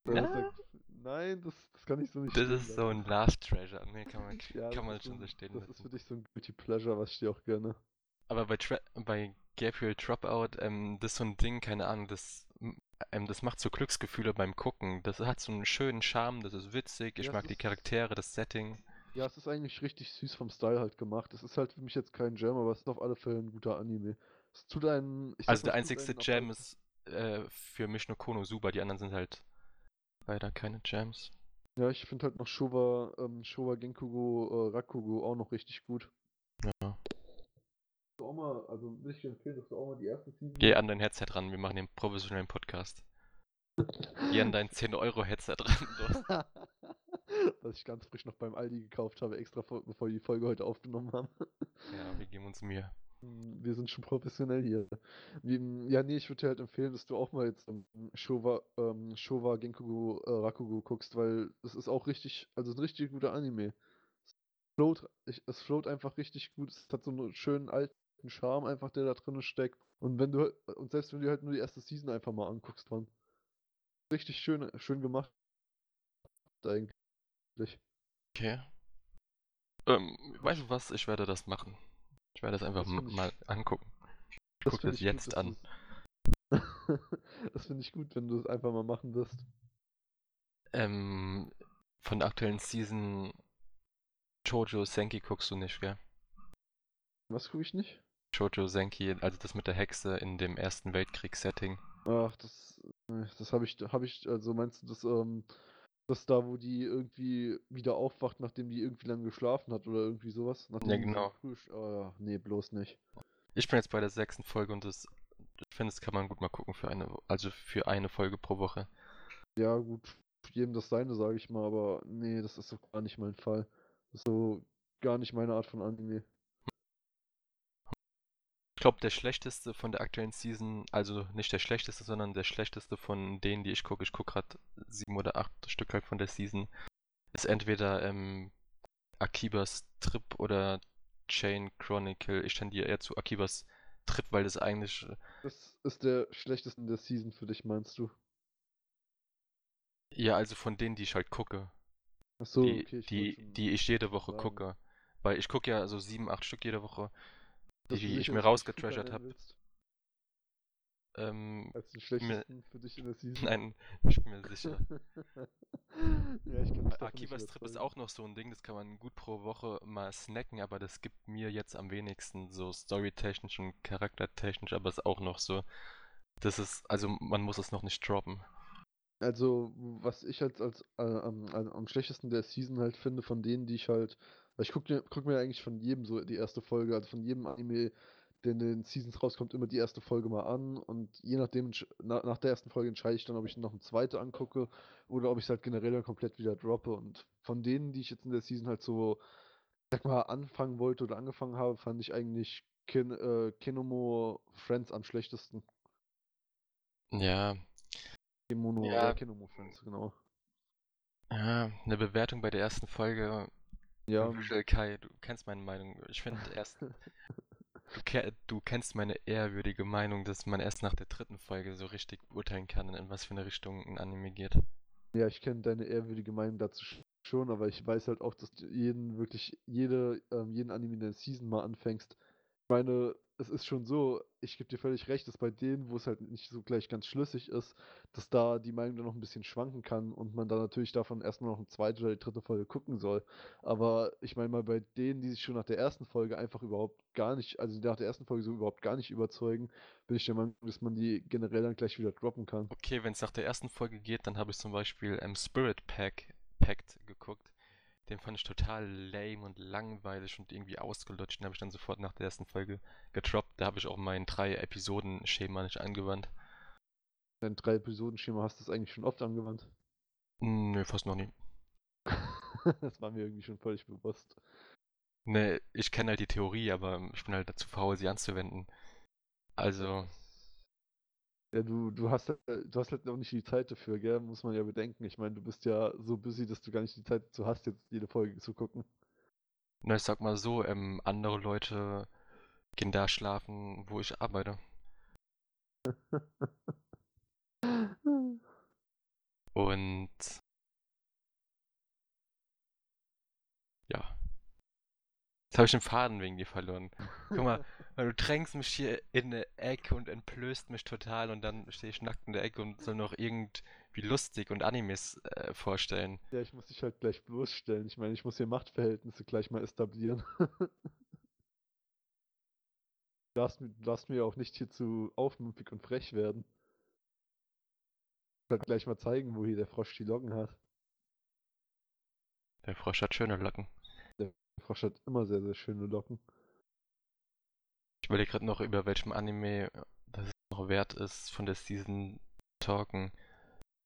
Ja. Nein, das, das kann ich so nicht Das ist so ein Last Treasure. Nee, kann man, <laughs> Ja, kann man ist schon so, so stehen Das ist lassen. für dich so ein Guilty Pleasure, was ich dir auch gerne. Aber bei, Tra bei Gabriel Dropout, ähm, das ist so ein Ding, keine Ahnung, das, ähm, das macht so Glücksgefühle beim Gucken. Das hat so einen schönen Charme, das ist witzig, ich Ja, mag die ist- Charaktere, das Setting. Ja, es ist eigentlich richtig süß vom Style halt gemacht. Es ist halt für mich jetzt kein Jam, aber es ist auf alle Fälle ein guter Anime. Es tut einen. Also der einzigste Jam ist äh, für mich nur Konosuba, die anderen sind halt leider keine Jams. Ja, ich finde halt noch Showa, ähm, Showa Genkugo, äh, Rakugo auch noch richtig gut. Ja. Du auch mal, also will ich dir empfehlen, dass du auch mal die erste Season. Geh an dein Headset ran, wir machen den professionellen Podcast. <laughs> Geh an dein 10-Euro-Headset ran. Was <laughs> ich ganz frisch noch beim Aldi gekauft habe, extra vor, bevor wir die Folge heute aufgenommen haben. Ja, wir geben uns Mühe. Wir sind schon professionell hier. Ja, nee, ich würde dir halt empfehlen, dass du auch mal jetzt ähm, Showa, ähm, Showa Genkugo äh, Rakugo guckst, weil es ist auch richtig, also ein richtig guter Anime. Es float, ich, es float einfach richtig gut. Es hat so einen schönen alten Charme einfach, der da drin steckt. Und wenn du, und selbst wenn du halt nur die erste Season einfach mal anguckst, man. Richtig schön, schön gemacht. Eigentlich. Okay. Ähm, weißt du was? Ich werde das machen. Ich werde das einfach Das mal angucken. Ich Das gucke das gut, jetzt dass an. <laughs> das finde ich gut, wenn du es einfach mal machen wirst. Ähm, von der aktuellen Season Jojo Senki guckst du nicht, gell? Was gucke ich nicht? Jojo Senki, also das mit der Hexe in dem Ersten Weltkrieg-Setting. Ach, das, äh, das habe ich, habe ich, also meinst du das, ähm, das da, wo die irgendwie wieder aufwacht, nachdem die irgendwie lang geschlafen hat oder irgendwie sowas? Nachdem Ja, genau. früh sch- Ah, nee, bloß nicht. Ich bin jetzt bei der sechsten Folge und das, ich finde, das kann man gut mal gucken für eine, also für eine Folge pro Woche. Ja, gut, jedem das seine, sage ich mal, aber nee, das ist so gar nicht mein Fall. Das ist so gar nicht meine Art von Anime. Ich glaube, der schlechteste von der aktuellen Season, also nicht der schlechteste, sondern der schlechteste von denen, die ich gucke, ich gucke gerade sieben oder acht Stück halt von der Season, ist entweder ähm, Akibas Trip oder Chain Chronicle. Ich tendiere eher zu Akibas Trip, weil das eigentlich, äh, Das ist der schlechteste in der Season für dich, meinst du? ja, also von denen, die ich halt gucke, Ach so, die, okay, ich die, die ich jede Woche sagen. gucke. Weil ich gucke ja so sieben, acht Stück jede Woche, die dich ich mir Fuka habe. Ähm, Als den mir- schlechtesten für dich in der Season. nein, ich bin mir sicher. <laughs> ja, ich kann nicht Akibas Trip ist auch noch so ein Ding, das kann man gut pro Woche mal snacken, aber das gibt mir jetzt am wenigsten so storytechnisch und charaktertechnisch, aber ist auch noch so. Das ist, also man muss es noch nicht droppen. Also, was ich halt als äh, am, am am schlechtesten der Season halt finde, von denen, die ich halt. Ich gucke mir, guck mir eigentlich von jedem so die erste Folge, also von jedem Anime, der in den Seasons rauskommt, immer die erste Folge mal an. Und je nachdem, na, nach der ersten Folge entscheide ich dann, ob ich noch eine zweite angucke oder ob ich es halt generell dann komplett wieder droppe. Und von denen, die ich jetzt in der Season halt so, sag mal, anfangen wollte oder angefangen habe, fand ich eigentlich Kin, äh, Kenomo Friends am schlechtesten. Ja, Kemono, Ja. äh, Kenomo Friends, genau. ja, eine Bewertung bei der ersten Folge. Ja, Visual Kai, du kennst meine Meinung. Ich finde erst, <laughs> du, ke du kennst meine ehrwürdige Meinung, dass man erst nach der dritten Folge so richtig beurteilen kann, in was für eine Richtung ein Anime geht. Ja, ich kenne deine ehrwürdige Meinung dazu sch- schon, aber ich weiß halt auch, dass du jeden wirklich, jede, ähm, jeden Anime in der Season mal anfängst. Ich meine, es ist schon so, ich gebe dir völlig recht, dass bei denen, wo es halt nicht so gleich ganz schlüssig ist, dass da die Meinung dann noch ein bisschen schwanken kann und man dann natürlich davon erstmal noch eine zweite oder die dritte Folge gucken soll. Aber ich meine mal, bei denen, die sich schon nach der ersten Folge einfach überhaupt gar nicht, also die nach der ersten Folge so überhaupt gar nicht überzeugen, bin ich der Meinung, dass man die generell dann gleich wieder droppen kann. Okay, wenn es nach der ersten Folge geht, dann habe ich zum Beispiel ähm, Spirit Pack Pact geguckt. Den fand ich total lame und langweilig und irgendwie ausgelutscht. Den habe ich dann sofort nach der ersten Folge gedroppt. Da habe ich auch mein drei Episoden-Schema nicht angewandt. Dein drei Episoden-Schema hast du es eigentlich schon oft angewandt. Nö, fast noch nie. <laughs> das war mir irgendwie schon völlig bewusst. Ne, ich kenne halt die Theorie, aber ich bin halt dazu faul, sie anzuwenden. Also, Ja, du, du hast halt, du hast halt noch nicht die Zeit dafür, gell? Muss man ja bedenken. Ich meine, du bist ja so busy, dass du gar nicht die Zeit dazu hast, jetzt jede Folge zu gucken. Na, ich sag mal so, ähm, andere Leute gehen da schlafen, wo ich arbeite. <laughs> Und ja. Jetzt habe ich den Faden wegen dir verloren. Guck mal, <laughs> du drängst mich hier in eine Ecke und entblößt mich total und dann stehe ich nackt in der Ecke und soll noch irgendwie lustig und Animes äh, vorstellen. Ja, ich muss dich halt gleich bloßstellen. Ich meine, ich muss hier Machtverhältnisse gleich mal etablieren. Du darfst, mir- du darfst mir auch nicht hier zu aufmüpfig und frech werden. Ich halt gleich mal zeigen, wo hier der Frosch die Locken hat. Der Frosch hat schöne Locken. Der Frosch hat immer sehr, sehr schöne Locken. Ich überlege gerade noch, über welchem Anime das es noch wert ist, von der Season talken.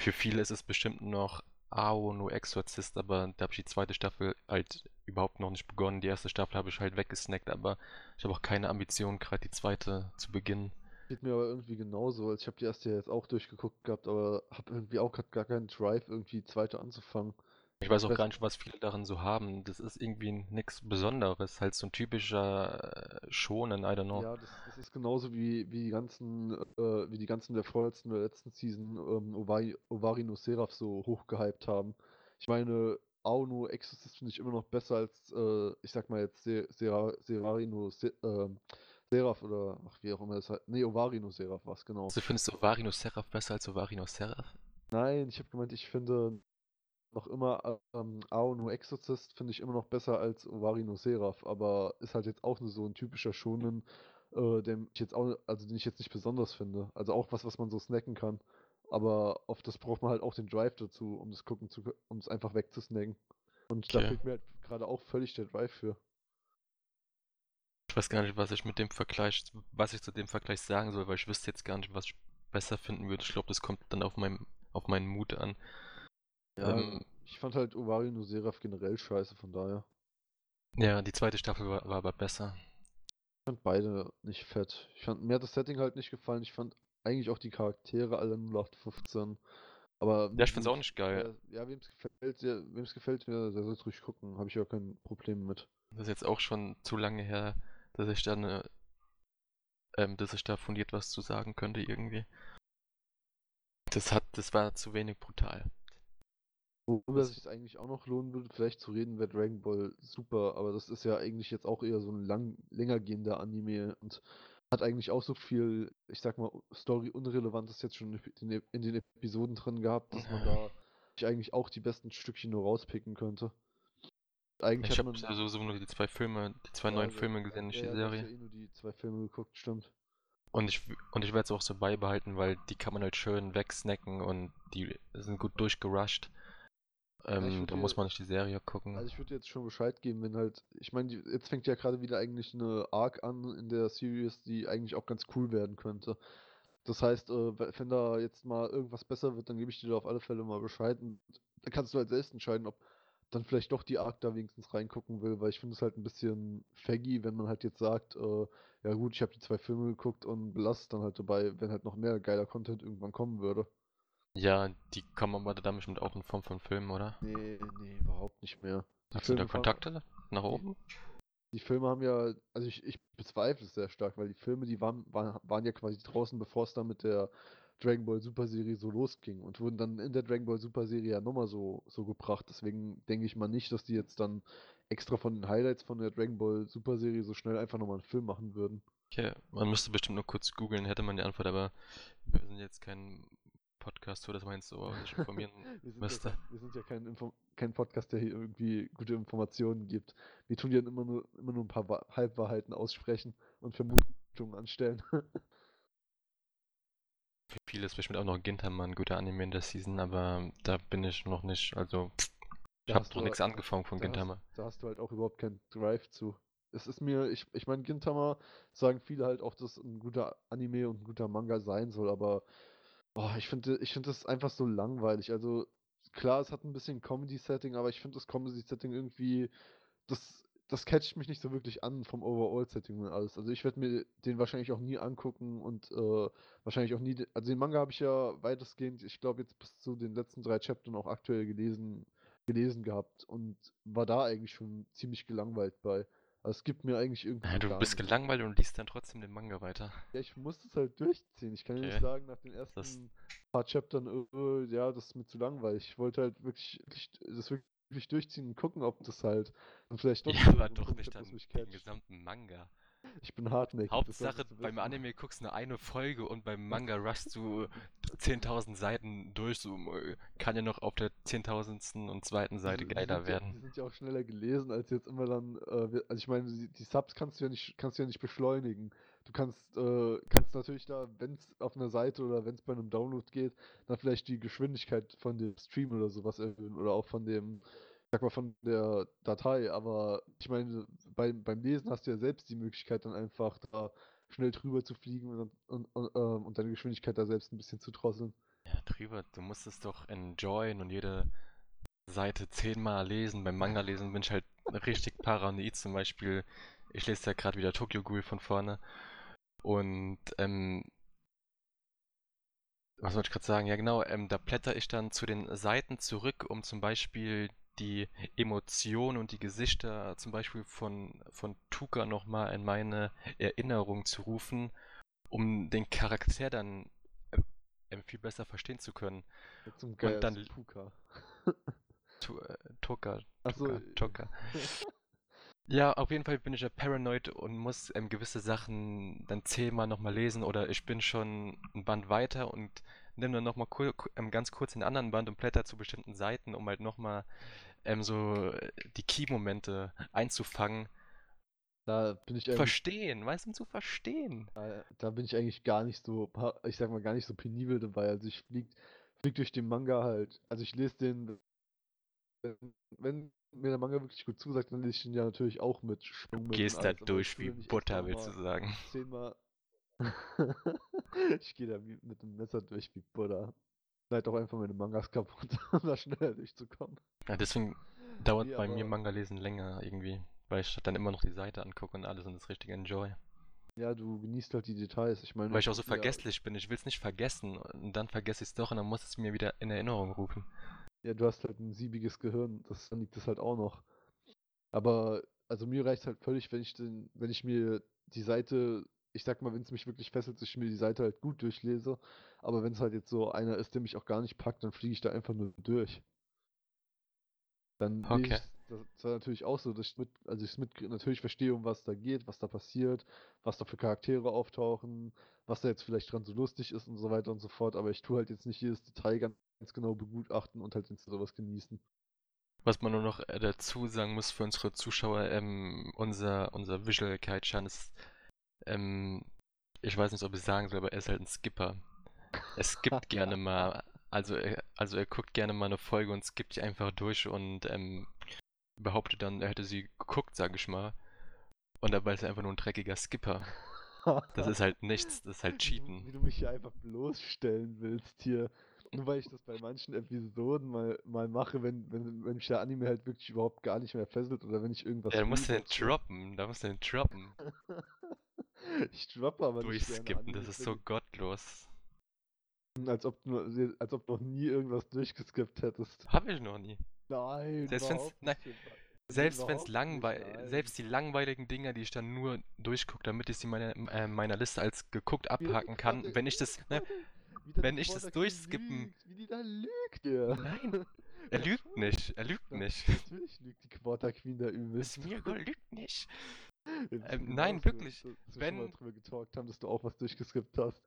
Für viele ist es bestimmt noch Ao no Exorcist, aber da habe ich die zweite Staffel halt überhaupt noch nicht begonnen. Die erste Staffel habe ich halt weggesnackt, aber ich habe auch keine Ambition, gerade die zweite zu beginnen. Geht mir aber irgendwie genauso. Also ich habe die erste jetzt auch durchgeguckt gehabt, aber habe irgendwie auch grad gar keinen Drive, irgendwie die zweite anzufangen. Ich weiß auch gar nicht, was viele darin so haben. Das ist irgendwie nichts Besonderes. Halt so ein typischer äh, Shonen, I don't know. Ja, das, das ist genauso wie, wie die ganzen, äh, wie die ganzen der vorletzten oder letzten Season ähm, Ovari, Ovari no Seraph so hochgehypt haben. Ich meine, Auno Exorcist finde ich immer noch besser als, äh, ich sag mal jetzt Se Sera Serari no Se ähm, Seraph oder ach wie auch immer das heißt. Nee, Ovari no Seraph was, genau. Also findest du Ovarino Seraph besser als Ovarino Seraph? Nein, ich habe gemeint, ich finde noch immer ähm, Ao no Exorcist finde ich immer noch besser als Ovari no Seraph, aber ist halt jetzt auch nur so ein typischer Shonen, äh, den ich jetzt auch, also den ich jetzt nicht besonders finde. Also auch was, was man so snacken kann. Aber auf das braucht man halt auch den Drive dazu, um das gucken zu, um es einfach wegzusnacken. Und da Okay. fehlt mir halt gerade auch völlig der Drive für. Ich weiß gar nicht, was ich mit dem Vergleich, was ich zu dem Vergleich sagen soll, weil ich wüsste jetzt gar nicht, was ich besser finden würde. Ich glaube, das kommt dann auf meinem, auf meinen Mut an. Ja, Ähm, ich fand halt Ovari no Seraph generell scheiße, von daher. Ja, die zweite Staffel war, war aber besser. Ich fand beide nicht fett. Ich fand, mir hat das Setting halt nicht gefallen. Ich fand eigentlich auch die Charaktere alle 0815. Aber Ja, ich find's auch nicht geil. Ja, ja wem es gefällt, der, wem es gefällt, der, der soll ruhig gucken. Habe ich ja kein Problem mit. Das ist jetzt auch schon zu lange her, dass ich da eine, ähm, dass ich da fundiert was zu sagen könnte irgendwie. Das hat, das war zu wenig brutal. Worüber sich es eigentlich auch noch lohnen würde, vielleicht zu reden, wäre Dragon Ball Super, aber das ist ja eigentlich jetzt auch eher so ein lang, länger gehender Anime und hat eigentlich auch so viel, ich sag mal, Story-Unrelevantes jetzt schon in den, Episoden drin gehabt, dass man da sich eigentlich auch die besten Stückchen nur rauspicken könnte. Eigentlich Ich habe ja sowieso nur die zwei Filme, die zwei Ja, neuen du- Filme gesehen, nicht ja, die ja, Serie. Ja eh nur die zwei Filme geguckt, stimmt. Und ich, und ich werde es auch so beibehalten, weil die kann man halt schön wegsnacken und die sind gut durchgerusht. Ähm, würd da muss man nicht die Serie gucken. Also ich würde jetzt schon Bescheid geben, wenn halt, ich meine, die- jetzt fängt ja gerade wieder eigentlich eine Arc an in der Series, die eigentlich auch ganz cool werden könnte. Das heißt, äh, we- wenn da jetzt mal irgendwas besser wird, dann gebe ich dir da auf alle Fälle mal Bescheid und dann kannst du halt selbst entscheiden, ob dann vielleicht doch die Arc da wenigstens reingucken will, weil ich finde es halt ein bisschen faggy, wenn man halt jetzt sagt, äh, ja gut, ich habe die zwei Filme geguckt und belasse dann halt dabei, wenn halt noch mehr geiler Content irgendwann kommen würde. Ja, die kommen aber da bestimmt auch in Form von Filmen, oder? Nee, nee, überhaupt nicht mehr. Die Hast du da Filme Kontakte nach oben? Die Filme haben ja, also ich, ich bezweifle es sehr stark, weil die Filme, die waren, waren, waren ja quasi draußen, bevor es dann mit der Dragon Ball Super Serie so losging und wurden dann in der Dragon Ball Super Serie ja nochmal so, so gebracht. Deswegen denke ich mal nicht, dass die jetzt dann extra von den Highlights von der Dragon Ball Super Serie so schnell einfach nochmal einen Film machen würden. Okay, man müsste bestimmt nur kurz googeln, hätte man die Antwort, aber wir sind jetzt kein Podcast, so dass man jetzt so sich informieren <laughs> Wir sind, müsste. ja, wir sind ja kein, Info kein Podcast, der hier irgendwie gute Informationen gibt. Wir tun ja immer nur, immer nur ein paar Wa Halbwahrheiten aussprechen und Vermutungen anstellen. <laughs> Für viele ist bestimmt auch noch Ginterman ein guter Anime in der Season, aber da bin ich noch nicht, also ich Da habe hast noch du- nichts angefangen von da hast- Gintama. Da hast du halt auch überhaupt keinen Drive zu. Es ist mir, ich, ich meine, Gintama sagen viele halt auch, dass ein guter Anime und ein guter Manga sein soll, aber boah, ich finde, ich finde das einfach so langweilig. Also klar, es hat ein bisschen Comedy-Setting, aber ich finde das Comedy-Setting irgendwie, das, das catcht mich nicht so wirklich an vom Overall-Setting und alles. Also ich werde mir den wahrscheinlich auch nie angucken und äh, wahrscheinlich auch nie, also den Manga habe ich ja weitestgehend, ich glaube jetzt bis zu den letzten drei Chaptern auch aktuell gelesen. gelesen gehabt und war da eigentlich schon ziemlich gelangweilt bei. Also es gibt mir eigentlich irgendwie. Ja, du bist gelangweilt und liest dann trotzdem den Manga weiter. Ja, ich muss es halt durchziehen. Ich kann ja nicht Okay. sagen, nach den ersten paar Chaptern, äh, ja, das ist mir zu langweilig. Ich wollte halt wirklich, wirklich das wirklich durchziehen und gucken, ob das halt dann vielleicht doch Ja, aber doch nicht dann den gesamten Manga. <laughs> Ich bin hartnäckig. Hauptsache, beim. Anime guckst du nur eine Folge und beim Manga rushst du 10.000 Seiten durch. So, kann ja noch auf der 10.000. und zweiten Seite Die- die geiler sind Ja, die werden. sind ja auch schneller gelesen, als jetzt immer dann, äh, also ich meine, die, die Subs kannst du ja nicht, kannst du ja nicht beschleunigen. Du kannst, äh, kannst natürlich da, wenn es auf einer Seite oder wenn es bei einem Download geht, dann vielleicht die Geschwindigkeit von dem Stream oder sowas erhöhen oder auch von dem, sag mal, von der Datei. Aber ich meine, beim, beim Lesen hast du ja selbst die Möglichkeit, dann einfach da schnell drüber zu fliegen und, und, und, ähm, und deine Geschwindigkeit da selbst ein bisschen zu drosseln. Ja, drüber, du musst es doch enjoyen und jede Seite zehnmal lesen. Beim Manga lesen bin ich halt richtig paranoid. Zum Beispiel, ich lese ja gerade wieder Tokyo Ghoul von vorne. Und, ähm, was wollte ich gerade sagen? Ja, genau, ähm, da blätter ich dann zu den Seiten zurück, um zum Beispiel die Emotionen und die Gesichter zum Beispiel von, von Tuka nochmal in meine Erinnerung zu rufen, um den Charakter dann ähm, viel besser verstehen zu können. Zum Geier dann- ist Puka. Tu, äh, Tuka, Achso, Tuka, Tuka. Ja, auf jeden Fall bin ich ja paranoid und muss ähm, gewisse Sachen dann zehnmal nochmal lesen oder ich bin schon ein Band weiter und nehme dann nochmal kur ähm, ganz kurz den anderen Band und blätter zu bestimmten Seiten, um halt nochmal ähm, so äh, die Key-Momente einzufangen. da bin ich Verstehen, weißt du, zu verstehen. Da, da bin ich eigentlich gar nicht so, ich sag mal, gar nicht so penibel dabei. Also ich flieg, flieg durch den Manga halt. Also ich lese den, wenn, mir der Manga wirklich gut zusagt, dann lese ich den ja natürlich auch mit Schwung mit Gehst da durch wie Butter, willst du sagen. Zehnmal. <laughs> ich gehe da mit dem Messer durch wie Butter. Schneid auch einfach meine Mangas kaputt, <laughs> um da schneller durchzukommen. Ja, deswegen dauert Nee, bei mir Manga lesen länger irgendwie, weil ich dann immer noch die Seite angucke und alles und das richtig enjoy. Ja, du genießt halt die Details. Ich meine, Weil ich auch so ja, vergesslich bin. Ich will es nicht vergessen und dann vergesse ich es doch und dann muss es mir wieder in Erinnerung rufen. Ja, du hast halt ein siebiges Gehirn, das, dann liegt das halt auch noch. Aber, also mir reicht halt völlig, wenn ich den, wenn ich mir die Seite, ich sag mal, wenn es mich wirklich fesselt, dass ich mir die Seite halt gut durchlese. Aber wenn es halt jetzt so einer ist, der mich auch gar nicht packt, dann fliege ich da einfach nur durch. Dann Okay. das das war natürlich auch so, dass ich mit, also ich mit natürlich verstehe, um was da geht, was da passiert, was da für Charaktere auftauchen, was da jetzt vielleicht dran so lustig ist und so weiter und so fort, aber ich tue halt jetzt nicht jedes Detail ganz, ganz genau begutachten und halt jetzt sowas genießen. Was man nur noch äh, dazu sagen muss für unsere Zuschauer, ähm, unser, unser Visual Kai-chan ist, ähm, ich weiß nicht, ob ich sagen soll, aber er ist halt ein Skipper. Er skippt gerne <laughs> mal, also er, also er guckt gerne mal eine Folge und skippt die einfach durch und ähm, behauptet dann, er hätte sie geguckt, sag ich mal. Und dabei ist er einfach nur ein dreckiger Skipper. Das ist halt nichts, das ist halt Cheaten. wie du mich hier einfach bloßstellen willst hier. Nur weil ich das bei manchen Episoden mal, mal mache, wenn, wenn, wenn mich der Anime halt wirklich überhaupt gar nicht mehr fesselt oder wenn ich irgendwas. Ja, da musst du den droppen, da musst du den droppen. <laughs> Ich droppe aber nicht Durchskippen, das ist so gottlos. Als ob, du, als ob du noch nie irgendwas durchgeskippt hättest. Hab ich noch nie. Nein, Selbst wenn's- nein. Selbst wenn es langweilig, selbst die langweiligen Dinger, die ich dann nur durchgucke, damit ich sie meiner, äh, meiner Liste als geguckt der abhaken kann, wenn ich das, ne, <laughs> der wenn ich das durchskippen- lügt, Wie die da lügt, ja. Nein, <laughs> er lügt nicht, er lügt nicht. Natürlich lügt die Quarter Queen da übelst. Ist mir egal, lügt nicht. Wir Ähm, nein, wir- wirklich, Dass, dass wir wenn- mal drüber getalkt haben, dass du auch was durchgeskippt hast.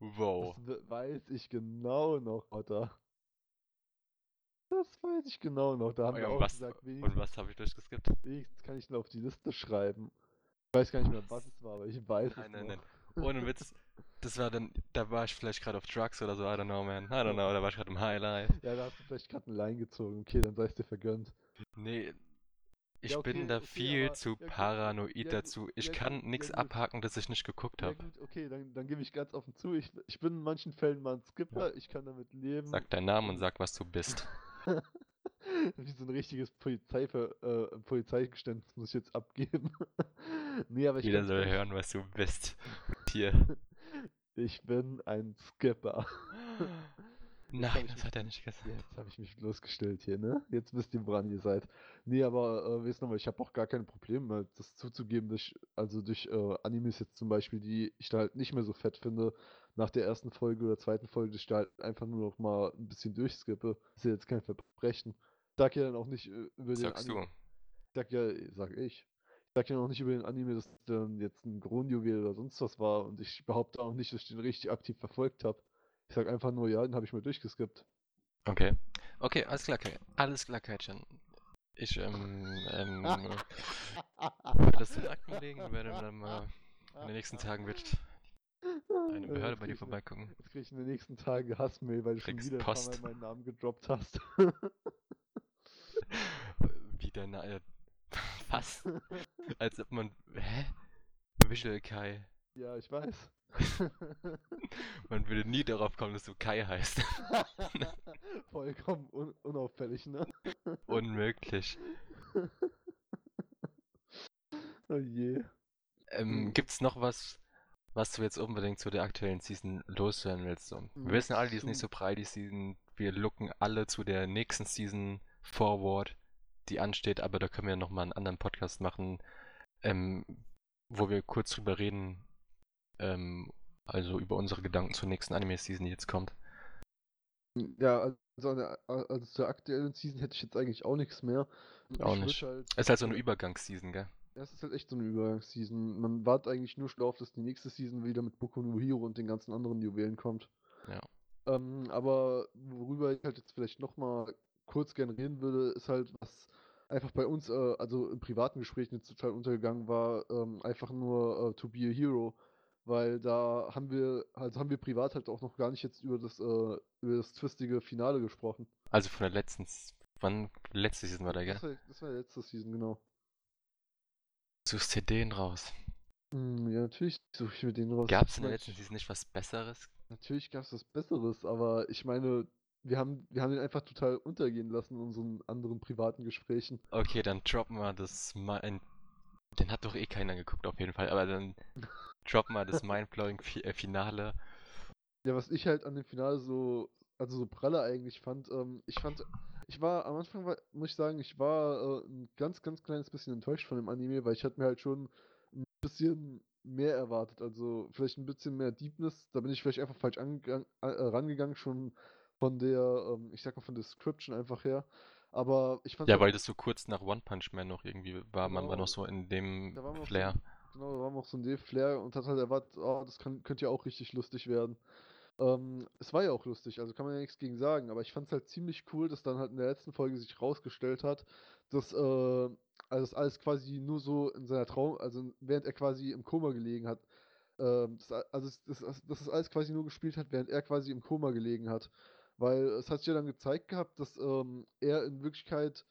Wow. Das we- weiß ich genau noch, Otter. Das weiß ich genau noch. Da haben Oh wir ja, und auch was, gesagt, und was habe ich durchgeskippt? wenigstens kann ich ihn auf die Liste schreiben. Ich weiß gar nicht mehr, was es war, aber ich weiß Nein, es nein, noch. nein. Ohne Witz, das war dann, da war ich vielleicht gerade auf Drugs oder so, I don't know, man. I don't know, da war ich gerade im Highlight. Ja, da hast du vielleicht gerade eine Line gezogen. Okay, dann sei es dir vergönnt. Nee, ich Ja, okay, bin da okay, viel aber- zu ja, paranoid ja, dazu. Ich kann nichts abhaken, das ich nicht geguckt habe. okay, dann, dann gebe ich ganz offen zu, ich, ich bin in manchen Fällen mal ein Skipper, ich kann damit leben. Sag deinen Namen und sag, was du bist. <laughs> Wie so ein richtiges Polizeiver äh, Polizeigeständnis muss ich jetzt abgeben. <laughs> nee, aber ich Jeder soll hören, was du bist. <laughs> Tier. Ich bin ein Skipper. Nein, das <laughs> hat er nicht gesagt. Jetzt habe ich mich bloßgestellt hier, ne? Jetzt wisst ihr, woran ihr seid. Nee, aber äh, wisst nochmal, ich habe auch gar keine Probleme, halt, das zuzugeben, dass ich, also durch äh, Animes jetzt zum Beispiel, die ich da halt nicht mehr so fett finde, nach der ersten Folge oder zweiten Folge, dass ich da halt einfach nur noch mal ein bisschen durchskippe. ist ja jetzt kein Verbrechen. Ich sag ja dann auch nicht äh, über den Sagst Anime. du. Ich sag ja, sag ich. Ich sag ja noch nicht über den Anime, dass dann jetzt ein Kronjuwel oder sonst was war und ich behaupte auch nicht, dass ich den richtig aktiv verfolgt habe. Ich sag einfach nur, ja, den habe ich mal durchgeskippt. Okay. Okay, alles klar, Kai. Alles klar, Kaitchen. Ich, ähm, ähm, <laughs> das in Akten legen, werde dann mal in den nächsten Tagen wird eine Behörde bei dir vorbeikommen. Jetzt krieg ich in den nächsten Tagen Hassmail, weil du schon wieder Post. Mal meinen Namen gedroppt hast. <laughs> Wie der Na äh, Was? <laughs> Als ob man. Hä? Visual Kai. ja, ich weiß. <laughs> Man würde nie darauf kommen, dass du Kai heißt. <laughs> Vollkommen un unauffällig, ne? <laughs> Unmöglich. Oh je. Ähm, Mhm. gibt's noch was, was du jetzt unbedingt zu der aktuellen Season loswerden willst? So? Wir Mhm, wissen alle, die ist nicht so breit, die Season. Wir looken alle zu der nächsten Season forward, die ansteht, aber da können wir nochmal einen anderen Podcast machen, ähm, wo wir kurz drüber reden, ähm, also über unsere Gedanken zur nächsten Anime-Season, die jetzt kommt. Ja, also, der, also zur aktuellen Season hätte ich jetzt eigentlich auch nichts mehr. Auch Ich nicht. Halt, Es ist halt so eine Übergangsseason, gell? ja, es ist halt echt so eine Übergangsseason. Man wartet eigentlich nur schon darauf, dass die nächste Season wieder mit Boku no Hero und den ganzen anderen Juwelen kommt. Ja. Ähm, aber worüber ich halt jetzt vielleicht nochmal kurz gerne reden würde, ist halt, was einfach bei uns, äh, also in privaten Gesprächen jetzt total untergegangen war, ähm, einfach nur äh, To Be a Hero. Weil da haben wir, also haben wir privat halt auch noch gar nicht jetzt über das, äh, über das twistige Finale gesprochen. Also von der letzten, wann, letzte Season war der, gell? Das war, das war die letzte Season, genau. Suchst CD raus. Hm, ja, natürlich suche ich mir den raus. Gab's in der letzten Season nicht was Besseres? Natürlich gab es was Besseres, aber ich meine, wir haben, wir haben den einfach total untergehen lassen in unseren anderen privaten Gesprächen. Okay, dann droppen wir das mal ein. Den hat doch eh keiner geguckt, auf jeden Fall. Aber dann <laughs> droppen wir das Mindblowing äh, Finale. Ja, was ich halt an dem Finale so, also so pralle eigentlich fand, ähm, ich fand, ich war am Anfang, war, muss ich sagen, ich war äh, ein ganz, ganz kleines bisschen enttäuscht von dem Anime, weil ich hatte mir halt schon ein bisschen mehr erwartet, also vielleicht ein bisschen mehr Deepness, da bin ich vielleicht einfach falsch äh, rangegangen, schon von der, ähm, ich sag mal von der Description einfach her, aber ich fand Ja, weil das so kurz nach One Punch Man noch irgendwie war. Man war Genau. noch so in dem Da Flair. Genau, da war noch so ein D-Flair und hat halt erwartet, oh, das kann, könnte ja auch richtig lustig werden. Ähm, es war ja auch lustig, also kann man ja nichts gegen sagen, aber ich fand es halt ziemlich cool, dass dann halt in der letzten Folge sich rausgestellt hat, dass, äh, also das alles quasi nur so in seiner Traum, also während er quasi im Koma gelegen hat, ähm, das, also es- das, dass das alles quasi nur gespielt hat, während er quasi im Koma gelegen hat. Weil es hat sich ja dann gezeigt gehabt, dass ähm, er in Wirklichkeit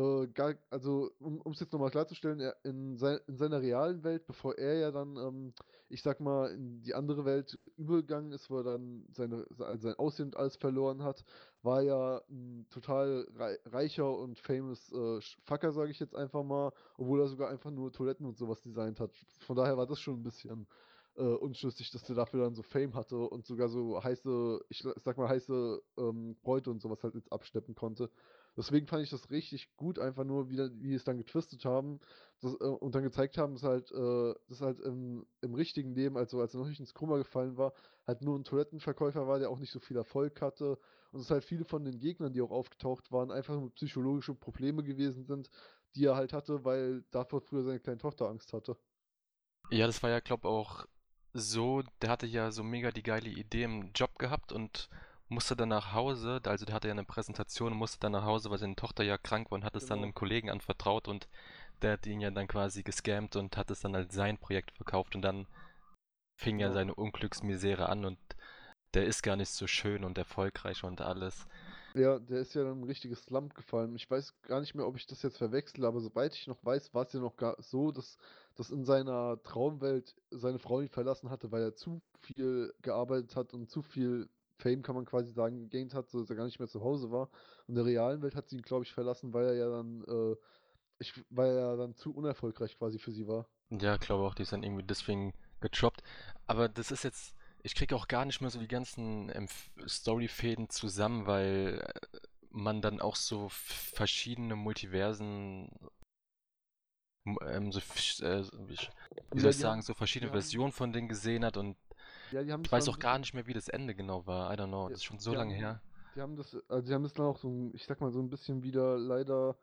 äh, gar, also um es jetzt nochmal klarzustellen, er in, sei, in seiner realen Welt, bevor er ja dann, ähm, ich sag mal, in die andere Welt übergegangen ist, wo er dann seine, se- sein Aussehen und alles verloren hat, war ja ein total rei reicher und famous äh, Fucker, sage ich jetzt einfach mal, obwohl er sogar einfach nur Toiletten und sowas designt hat. Von daher war das schon ein bisschen äh, unschlüssig, dass der dafür dann so Fame hatte und sogar so heiße, ich sag mal, heiße ähm, Bräute und sowas halt jetzt absteppen konnte. Deswegen fand ich das richtig gut, einfach nur, wie, wie es dann getwistet haben das, äh, und dann gezeigt haben, dass halt, äh, dass halt im, im richtigen Leben, also als er noch nicht ins Koma gefallen war, halt nur ein Toilettenverkäufer war, der auch nicht so viel Erfolg hatte. Und dass halt viele von den Gegnern, die auch aufgetaucht waren, einfach nur psychologische Probleme gewesen sind, die er halt hatte, weil davor früher seine kleine Tochter Angst hatte. Ja, das war ja, glaub auch so, der hatte ja so mega die geile Idee im Job gehabt und musste dann nach Hause, also der hatte ja eine Präsentation, musste dann nach Hause, weil seine Tochter ja krank war und hat es dann Genau. einem Kollegen anvertraut und der hat ihn ja dann quasi gescammt und hat es dann als sein Projekt verkauft und dann fing ja Genau. seine Unglücksmisere an und der ist gar nicht so schön und erfolgreich und alles. Ja, der ist ja dann ein richtiges Slump gefallen. Ich weiß gar nicht mehr, ob ich das jetzt verwechsle, aber soweit ich noch weiß, war es ja noch gar so, dass, dass in seiner Traumwelt seine Frau ihn verlassen hatte, weil er zu viel gearbeitet hat und zu viel Fame, kann man quasi sagen, gegaint hat, so dass er gar nicht mehr zu Hause war. Und in der realen Welt hat sie ihn, glaube ich, verlassen, weil er ja dann, äh, ich, weil er dann zu unerfolgreich quasi für sie war. Ja, glaube auch, die ist dann irgendwie deswegen getroppt. Aber das ist jetzt ich kriege auch gar nicht mehr so die ganzen ähm, Storyfäden zusammen, weil äh, man dann auch so verschiedene Multiversen, ähm, so, äh, wie, Ja, soll ich sagen, so verschiedene haben- Versionen von denen gesehen hat und Ja, die haben ich weiß auch gar nicht mehr, wie das Ende genau war. I don't know, das ist schon so lange haben- her. Die haben das, also die haben das dann auch so, ich sag mal, so ein bisschen wieder leider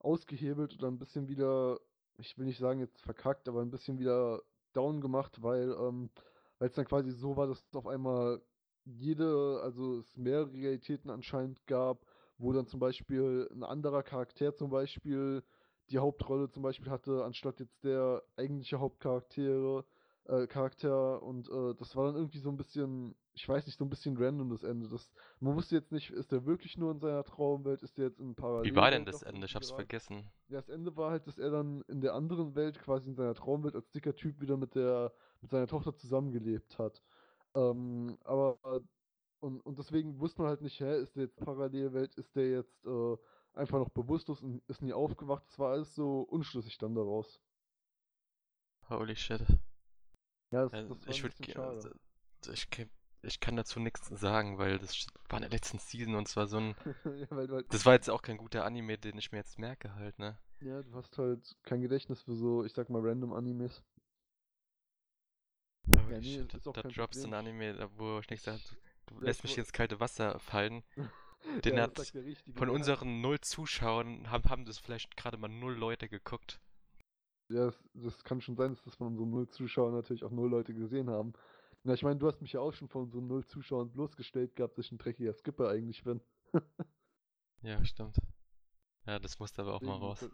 ausgehebelt oder ein bisschen wieder, ich will nicht sagen jetzt verkackt, aber ein bisschen wieder down gemacht, weil ähm, weil es dann quasi so war, dass es auf einmal jede, also es mehrere Realitäten anscheinend gab, wo dann zum Beispiel ein anderer Charakter zum Beispiel die Hauptrolle zum Beispiel hatte, anstatt jetzt der eigentliche Hauptcharaktere, äh, Charakter und äh, das war dann irgendwie so ein bisschen, ich weiß nicht, so ein bisschen random das Ende. Das, man wusste jetzt nicht, ist der wirklich nur in seiner Traumwelt, ist der jetzt in Parallel? Wie war denn das Ende? Ich hab's vergessen. Ja, das Ende war halt, dass er dann in der anderen Welt, quasi in seiner Traumwelt, als dicker Typ wieder mit der, mit seiner Tochter zusammengelebt hat. Ähm, aber, und, und deswegen wusste man halt nicht, hä, ist der jetzt Parallelwelt, ist der jetzt äh, einfach noch bewusstlos und ist nie aufgewacht? Das war alles so unschlüssig dann daraus. Holy shit. Ja, das, Äh, das ich würde bisschen schade. ich, ich kann dazu nichts sagen, weil das war in der letzten Season und zwar so ein. <laughs> ja, halt, Das war jetzt auch kein guter Anime, den ich mir jetzt merke halt, ne? ja, du hast halt kein Gedächtnis für so, ich sag mal, random Animes. Holy nee, shit, ist da, da droppst du ein. Anime, wo ich nicht sage, du, du Ja, lässt mich ins kalte Wasser fallen. <laughs> Den ja, hat Von unseren null Zuschauern haben, haben das vielleicht gerade mal null Leute geguckt. Ja, das, das kann schon sein, dass das von unseren null Zuschauern natürlich auch null Leute gesehen haben. Na, ich meine, du hast mich ja auch schon von unseren null Zuschauern bloßgestellt gehabt, dass ich ein dreckiger Skipper eigentlich bin. <laughs> Ja, stimmt. Ja, das musste aber auch mal raus. Das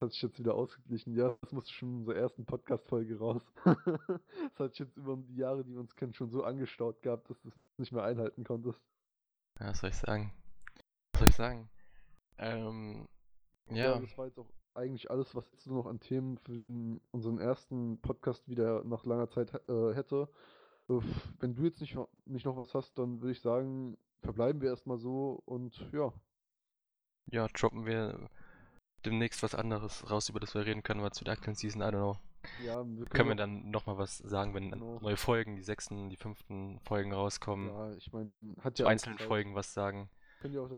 hat sich jetzt wieder ausgeglichen. Ja, das musste schon in unserer ersten Podcast-Folge raus. <laughs> das hat sich jetzt über die Jahre, die wir uns kennen, schon so angestaut gehabt, dass du es nicht mehr einhalten konntest. Ja, was soll ich sagen? Was soll ich sagen? Ähm, ja, das war jetzt auch eigentlich alles, was jetzt noch an Themen für unseren ersten Podcast wieder nach langer Zeit äh, hätte. Wenn du jetzt nicht, noch- nicht noch was hast, dann würde ich sagen, verbleiben wir erstmal so und ja. ja, droppen wir demnächst was anderes raus, über das wir reden können, was zu der aktuellen Season, I don't know. Ja, wir Können wir auch- dann nochmal was sagen, wenn Genau. neue Folgen, die sechsten, die fünften Folgen rauskommen, Ja, ich meine, hat zu ja auch einzelnen. Folgen was sagen. Können ja auch-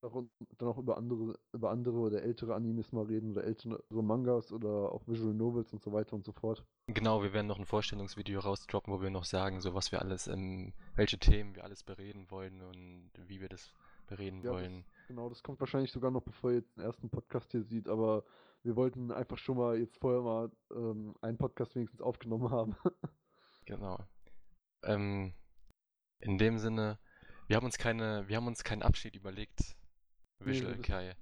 dann auch über andere, über andere oder ältere Animes mal reden oder ältere Mangas oder auch Visual Novels und so weiter und so fort. Genau, wir werden noch ein Vorstellungsvideo rausdroppen, wo wir noch sagen, so was wir alles, ähm, welche Themen wir alles bereden wollen und wie wir das bereden Ja, wollen. Das, genau, das kommt wahrscheinlich sogar noch, bevor ihr den ersten Podcast hier sieht, aber wir wollten einfach schon mal jetzt vorher mal ähm, einen Podcast wenigstens aufgenommen haben. <laughs> Genau. Ähm, in dem Sinne, wir haben uns keine, wir haben uns keinen Abschied überlegt, Visual Kai.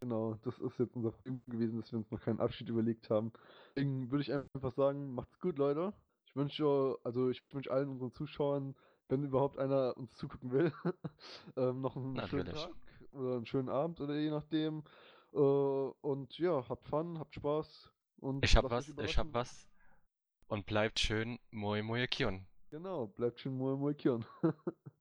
genau, das ist jetzt unser Problem gewesen, dass wir uns noch keinen Abschied überlegt haben. Deswegen würde ich einfach sagen, macht's gut, Leute. Ich wünsche, also ich wünsche allen unseren Zuschauern, wenn überhaupt einer uns zugucken will, <laughs> ähm, noch einen schönen Natürlich. Tag oder einen schönen Abend oder je nachdem. Äh, und ja, habt Fun, habt Spaß und Ich hab was, ich hab was. Und bleibt schön Moe Moe Kion. Genau, bleibt schön Moe Moe Kion. <laughs>